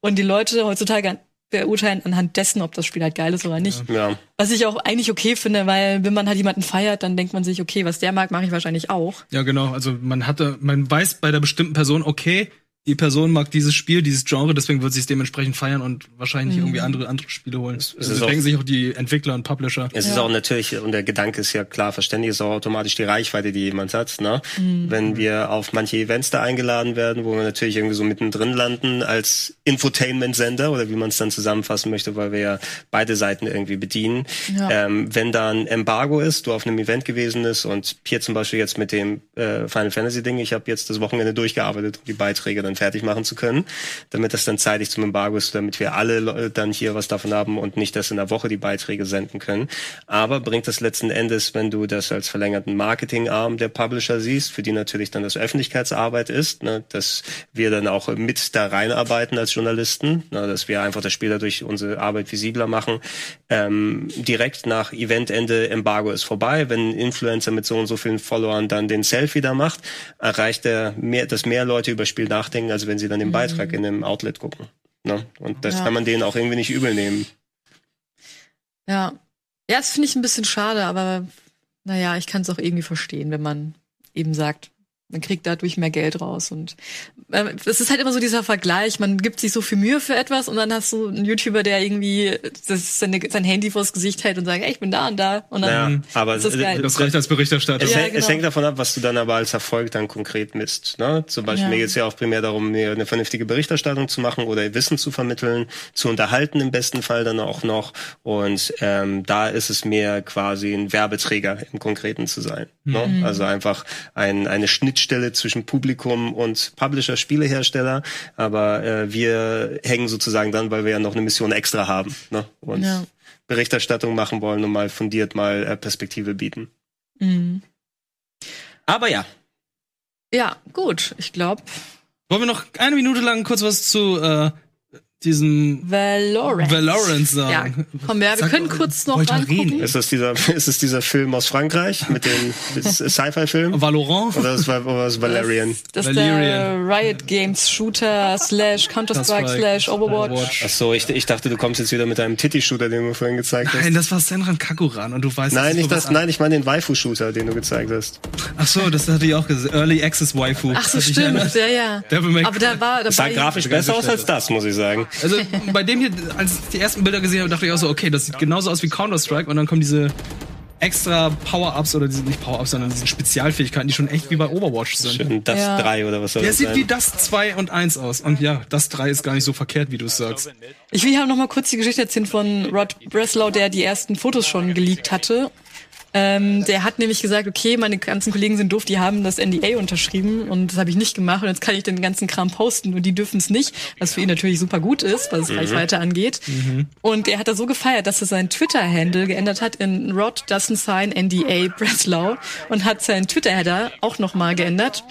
Speaker 1: Und die Leute heutzutage beurteilen anhand dessen, ob das Spiel halt geil ist oder nicht.
Speaker 3: Ja.
Speaker 1: Was ich auch eigentlich okay finde, weil wenn man halt jemanden feiert, dann denkt man sich, okay, was der mag, mache ich wahrscheinlich auch.
Speaker 2: Ja, genau. Also man hatte, man weiß bei der bestimmten Person, okay, die Person mag dieses Spiel, dieses Genre, deswegen wird sie es dementsprechend feiern und wahrscheinlich
Speaker 1: Mhm.
Speaker 2: irgendwie andere andere Spiele holen.
Speaker 3: ist
Speaker 2: Also
Speaker 3: auch-
Speaker 2: denken sich auch die Entwickler und Publisher.
Speaker 3: Es ist auch natürlich, und der Gedanke ist ja klar verständlich, ist auch automatisch die Reichweite, die jemand hat. Ne?
Speaker 1: Mhm.
Speaker 3: Wenn wir auf manche Events da eingeladen werden, wo wir natürlich irgendwie so mittendrin landen als Infotainment-Sender oder wie man es dann zusammenfassen möchte, weil wir ja beide Seiten irgendwie bedienen.
Speaker 1: Ja.
Speaker 3: Ähm, wenn da ein Embargo ist, du auf einem Event gewesen ist und hier zum Beispiel jetzt mit dem äh, Final Fantasy-Ding, ich habe jetzt das Wochenende durchgearbeitet, um die Beiträge dann fertig machen zu können, damit das dann zeitig zum Embargo ist, damit wir alle dann hier was davon haben und nicht das in der Woche die Beiträge senden können. Aber bringt das letzten Endes, wenn du das als verlängerten Marketingarm der Publisher siehst, für die natürlich dann das Öffentlichkeitsarbeit ist, ne, dass wir dann auch mit da reinarbeiten als Journalisten, ne, dass wir einfach das Spiel dadurch unsere Arbeit visibler machen. Ähm, direkt nach Eventende Embargo ist vorbei. Wenn ein Influencer mit so und so vielen Followern dann den Selfie da macht, erreicht er mehr, dass mehr Leute über Spiel nachdenken, als wenn sie dann den Beitrag in einem Outlet gucken. Ne? Und das
Speaker 1: Ja.
Speaker 3: kann man denen auch irgendwie nicht übel nehmen.
Speaker 1: Ja. Ja, das finde ich ein bisschen schade, aber naja, ich kann es auch irgendwie verstehen, wenn man eben sagt, man kriegt dadurch mehr Geld raus. Und äh, es ist halt immer so dieser Vergleich, man gibt sich so viel Mühe für etwas und dann hast du einen YouTuber, der irgendwie das seine, sein Handy vors Gesicht hält und sagt, ey, ich bin da und da. Und dann
Speaker 3: Ja, aber
Speaker 1: ist das geil.
Speaker 2: Das reicht als Berichterstatter.
Speaker 3: Es,
Speaker 1: Ja,
Speaker 3: hängt- es
Speaker 1: genau.
Speaker 3: hängt davon ab, was du dann aber als Erfolg dann konkret misst. Ne? Zum Beispiel
Speaker 1: Ja.
Speaker 3: mir geht es ja auch primär darum, mir eine vernünftige Berichterstattung zu machen oder Wissen zu vermitteln, zu unterhalten im besten Fall dann auch noch. Und ähm, da ist es mehr quasi ein Werbeträger im Konkreten zu sein. Ne?
Speaker 1: Mhm.
Speaker 3: Also einfach ein, eine Schnittstelle zwischen Publikum und Publisher, Spielehersteller. Aber äh, wir hängen sozusagen dann, weil wir ja noch eine Mission extra haben. Ne? Und
Speaker 1: Ja.
Speaker 3: Berichterstattung machen wollen und mal fundiert mal äh, Perspektive bieten.
Speaker 1: Mhm.
Speaker 3: Aber ja,
Speaker 1: Ja, gut. Ich glaube,
Speaker 2: Wollen wir noch eine Minute lang kurz was zu äh, diesem
Speaker 1: Valorant.
Speaker 2: Valorant
Speaker 1: Ja,
Speaker 2: sagen?
Speaker 1: komm, ja, wir
Speaker 2: Sag
Speaker 1: können kurz noch
Speaker 2: reden?
Speaker 3: ist das dieser, ist es dieser Film aus Frankreich mit dem das ist Sci-Fi-Film?
Speaker 2: Valorant?
Speaker 3: Oder ist, oder ist Valerian?
Speaker 1: Das ist der
Speaker 2: Valerian.
Speaker 1: Riot Games Shooter slash Counter-Strike
Speaker 2: Das
Speaker 1: slash Overwatch.
Speaker 3: Ach so, ich, ich dachte, du kommst jetzt wieder mit deinem Titty-Shooter, den du vorhin gezeigt hast.
Speaker 2: Nein, das war Senran Kakuran und du weißt
Speaker 3: Nein,
Speaker 2: ist
Speaker 3: nicht das, nein, ich meine den Waifu-Shooter, den du gezeigt hast.
Speaker 2: an- Ach so, das hatte ich auch gesehen. Early Access Waifu.
Speaker 1: Ach so,
Speaker 2: dich
Speaker 1: stimmt. Ja, ja.
Speaker 2: Devil May
Speaker 1: Aber da war, da
Speaker 3: Das sah
Speaker 1: war
Speaker 3: grafisch besser aus als das, muss ich sagen.
Speaker 2: Also bei dem hier, als ich die ersten Bilder gesehen habe, dachte ich auch so, okay, das sieht genauso aus wie Counter-Strike und dann kommen diese extra Power-Ups oder diese, nicht Power-Ups, sondern diese Spezialfähigkeiten, die schon echt wie bei Overwatch sind.
Speaker 3: Schön, das
Speaker 1: Ja.
Speaker 3: 3 oder was soll
Speaker 2: Der
Speaker 3: das
Speaker 2: sieht wie
Speaker 3: sein?
Speaker 2: das 2 und 1 aus. Und ja, das 3 ist gar nicht so verkehrt, wie du es sagst.
Speaker 1: Ich will hier noch mal kurz die Geschichte erzählen von Rod Breslau, der die ersten Fotos schon geleakt hatte. Ähm, der hat nämlich gesagt, okay, meine ganzen Kollegen sind doof, die haben das NDA unterschrieben und das habe ich nicht gemacht und jetzt kann ich den ganzen Kram posten und die dürfen es nicht, was für ihn natürlich super gut ist, was
Speaker 2: Mhm.
Speaker 1: Reichweite angeht. Und er hat da so gefeiert, dass er seinen Twitter-Handle geändert hat in Rod doesn't sign NDA Breslau und hat seinen Twitter-Header auch nochmal geändert.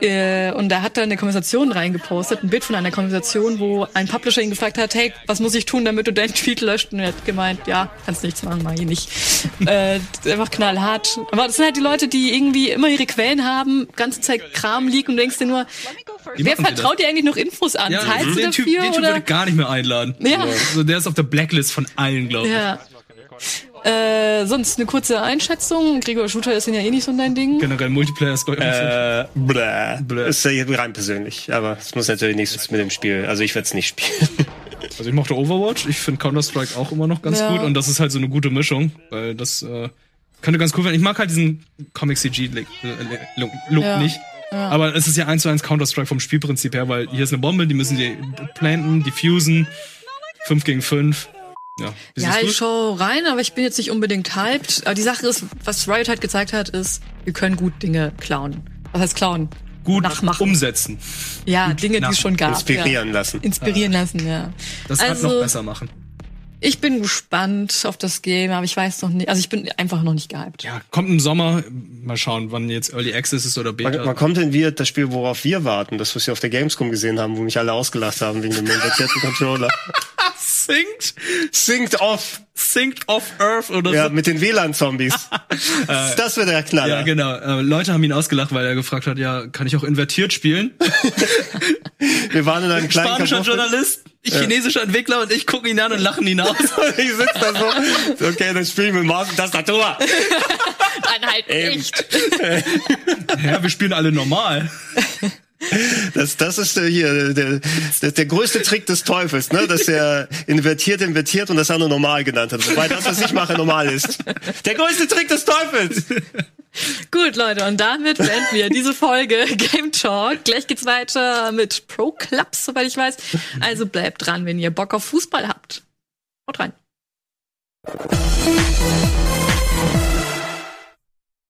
Speaker 1: Äh, und da hat er eine Konversation reingepostet, ein Bild von einer Konversation, wo ein Publisher ihn gefragt hat, hey, was muss ich tun, damit du deinen Tweet löscht? Und er hat gemeint, ja, kannst nichts machen, mach ich nicht. äh, einfach knallhart. Aber das sind halt die Leute, die irgendwie immer ihre Quellen haben, ganze Zeit Kram liegt und du denkst dir nur, wer vertraut dir eigentlich noch Infos an?
Speaker 2: Ja,
Speaker 1: Teilst du
Speaker 2: den Typ,
Speaker 1: dafür
Speaker 2: den typ würde ich gar nicht mehr einladen.
Speaker 1: Ja.
Speaker 2: Also der ist auf der Blacklist von allen, glaube ich.
Speaker 1: Ja. Äh, sonst eine kurze Einschätzung. Gregor Shooter ist ja eh nicht so dein Ding.
Speaker 2: Generell Multiplayer ist glaube ich
Speaker 3: Äh, bläh.
Speaker 2: Bläh.
Speaker 3: Ist ja rein persönlich. Aber es muss natürlich nichts mit dem Spiel. Also ich werde es nicht spielen.
Speaker 2: Also ich mochte Overwatch, ich finde Counter-Strike auch immer noch ganz
Speaker 1: Ja.
Speaker 2: gut und das ist halt so eine gute Mischung, weil das äh, könnte ganz cool werden. Ich mag halt diesen Comic-CG-Look
Speaker 1: Ja.
Speaker 2: nicht. Aber es ist ja eins zu eins Counter-Strike vom Spielprinzip her, weil hier ist eine Bombe, die müssen die planten, diffusen, 5 gegen 5. Ja,
Speaker 1: Ja, ich schau rein, aber ich bin jetzt nicht unbedingt hyped. Aber die Sache ist, was Riot halt gezeigt hat, ist, wir können gut Dinge klauen. Was heißt klauen?
Speaker 2: gut
Speaker 1: nachmachen.
Speaker 2: umsetzen.
Speaker 1: Ja, Dinge, die es schon gab.
Speaker 3: Inspirieren
Speaker 1: ja.
Speaker 3: lassen.
Speaker 1: Inspirieren lassen, ja.
Speaker 2: Das halt
Speaker 1: Also-
Speaker 2: noch besser machen.
Speaker 1: Ich bin gespannt auf das Game, aber ich weiß noch nicht. Also ich bin einfach noch nicht gehyped.
Speaker 2: Ja, kommt im Sommer. Mal schauen, wann jetzt Early Access ist oder Beta.
Speaker 3: Man kommt denn wir das Spiel, worauf wir warten, das, was wir auf der Gamescom gesehen haben, wo mich alle ausgelacht haben wegen dem invertierten Controller.
Speaker 2: Synced,
Speaker 3: Synced off.
Speaker 2: synced off Earth oder
Speaker 3: Ja,
Speaker 2: so.
Speaker 3: mit den WLAN-Zombies. das wird der Knaller.
Speaker 2: Ja, genau. Äh, Leute haben ihn ausgelacht, weil er gefragt hat, ja, kann ich auch invertiert spielen?
Speaker 3: Wir waren in einem kleinen
Speaker 2: Spanischer
Speaker 3: Kabuff-
Speaker 2: Journalist, chinesischer Entwickler und ich gucke ihn an und lachen ihn aus.
Speaker 3: ich sitze da so, okay, dann spielen wir Maus und Tastatur.
Speaker 1: Nein, halt
Speaker 3: Eben.
Speaker 1: nicht.
Speaker 2: ja, wir spielen alle normal.
Speaker 3: Das, das ist äh, hier der, der, der größte Trick des Teufels, ne? dass er invertiert, invertiert und das andere normal genannt hat. Wobei das, was ich mache, normal ist. Der größte Trick des Teufels.
Speaker 1: Gut, Leute, und damit beenden wir diese Folge Game Talk. Gleich geht's weiter mit Pro Clubs, soweit ich weiß. Also bleibt dran, wenn ihr Bock auf Fußball habt. Haut rein.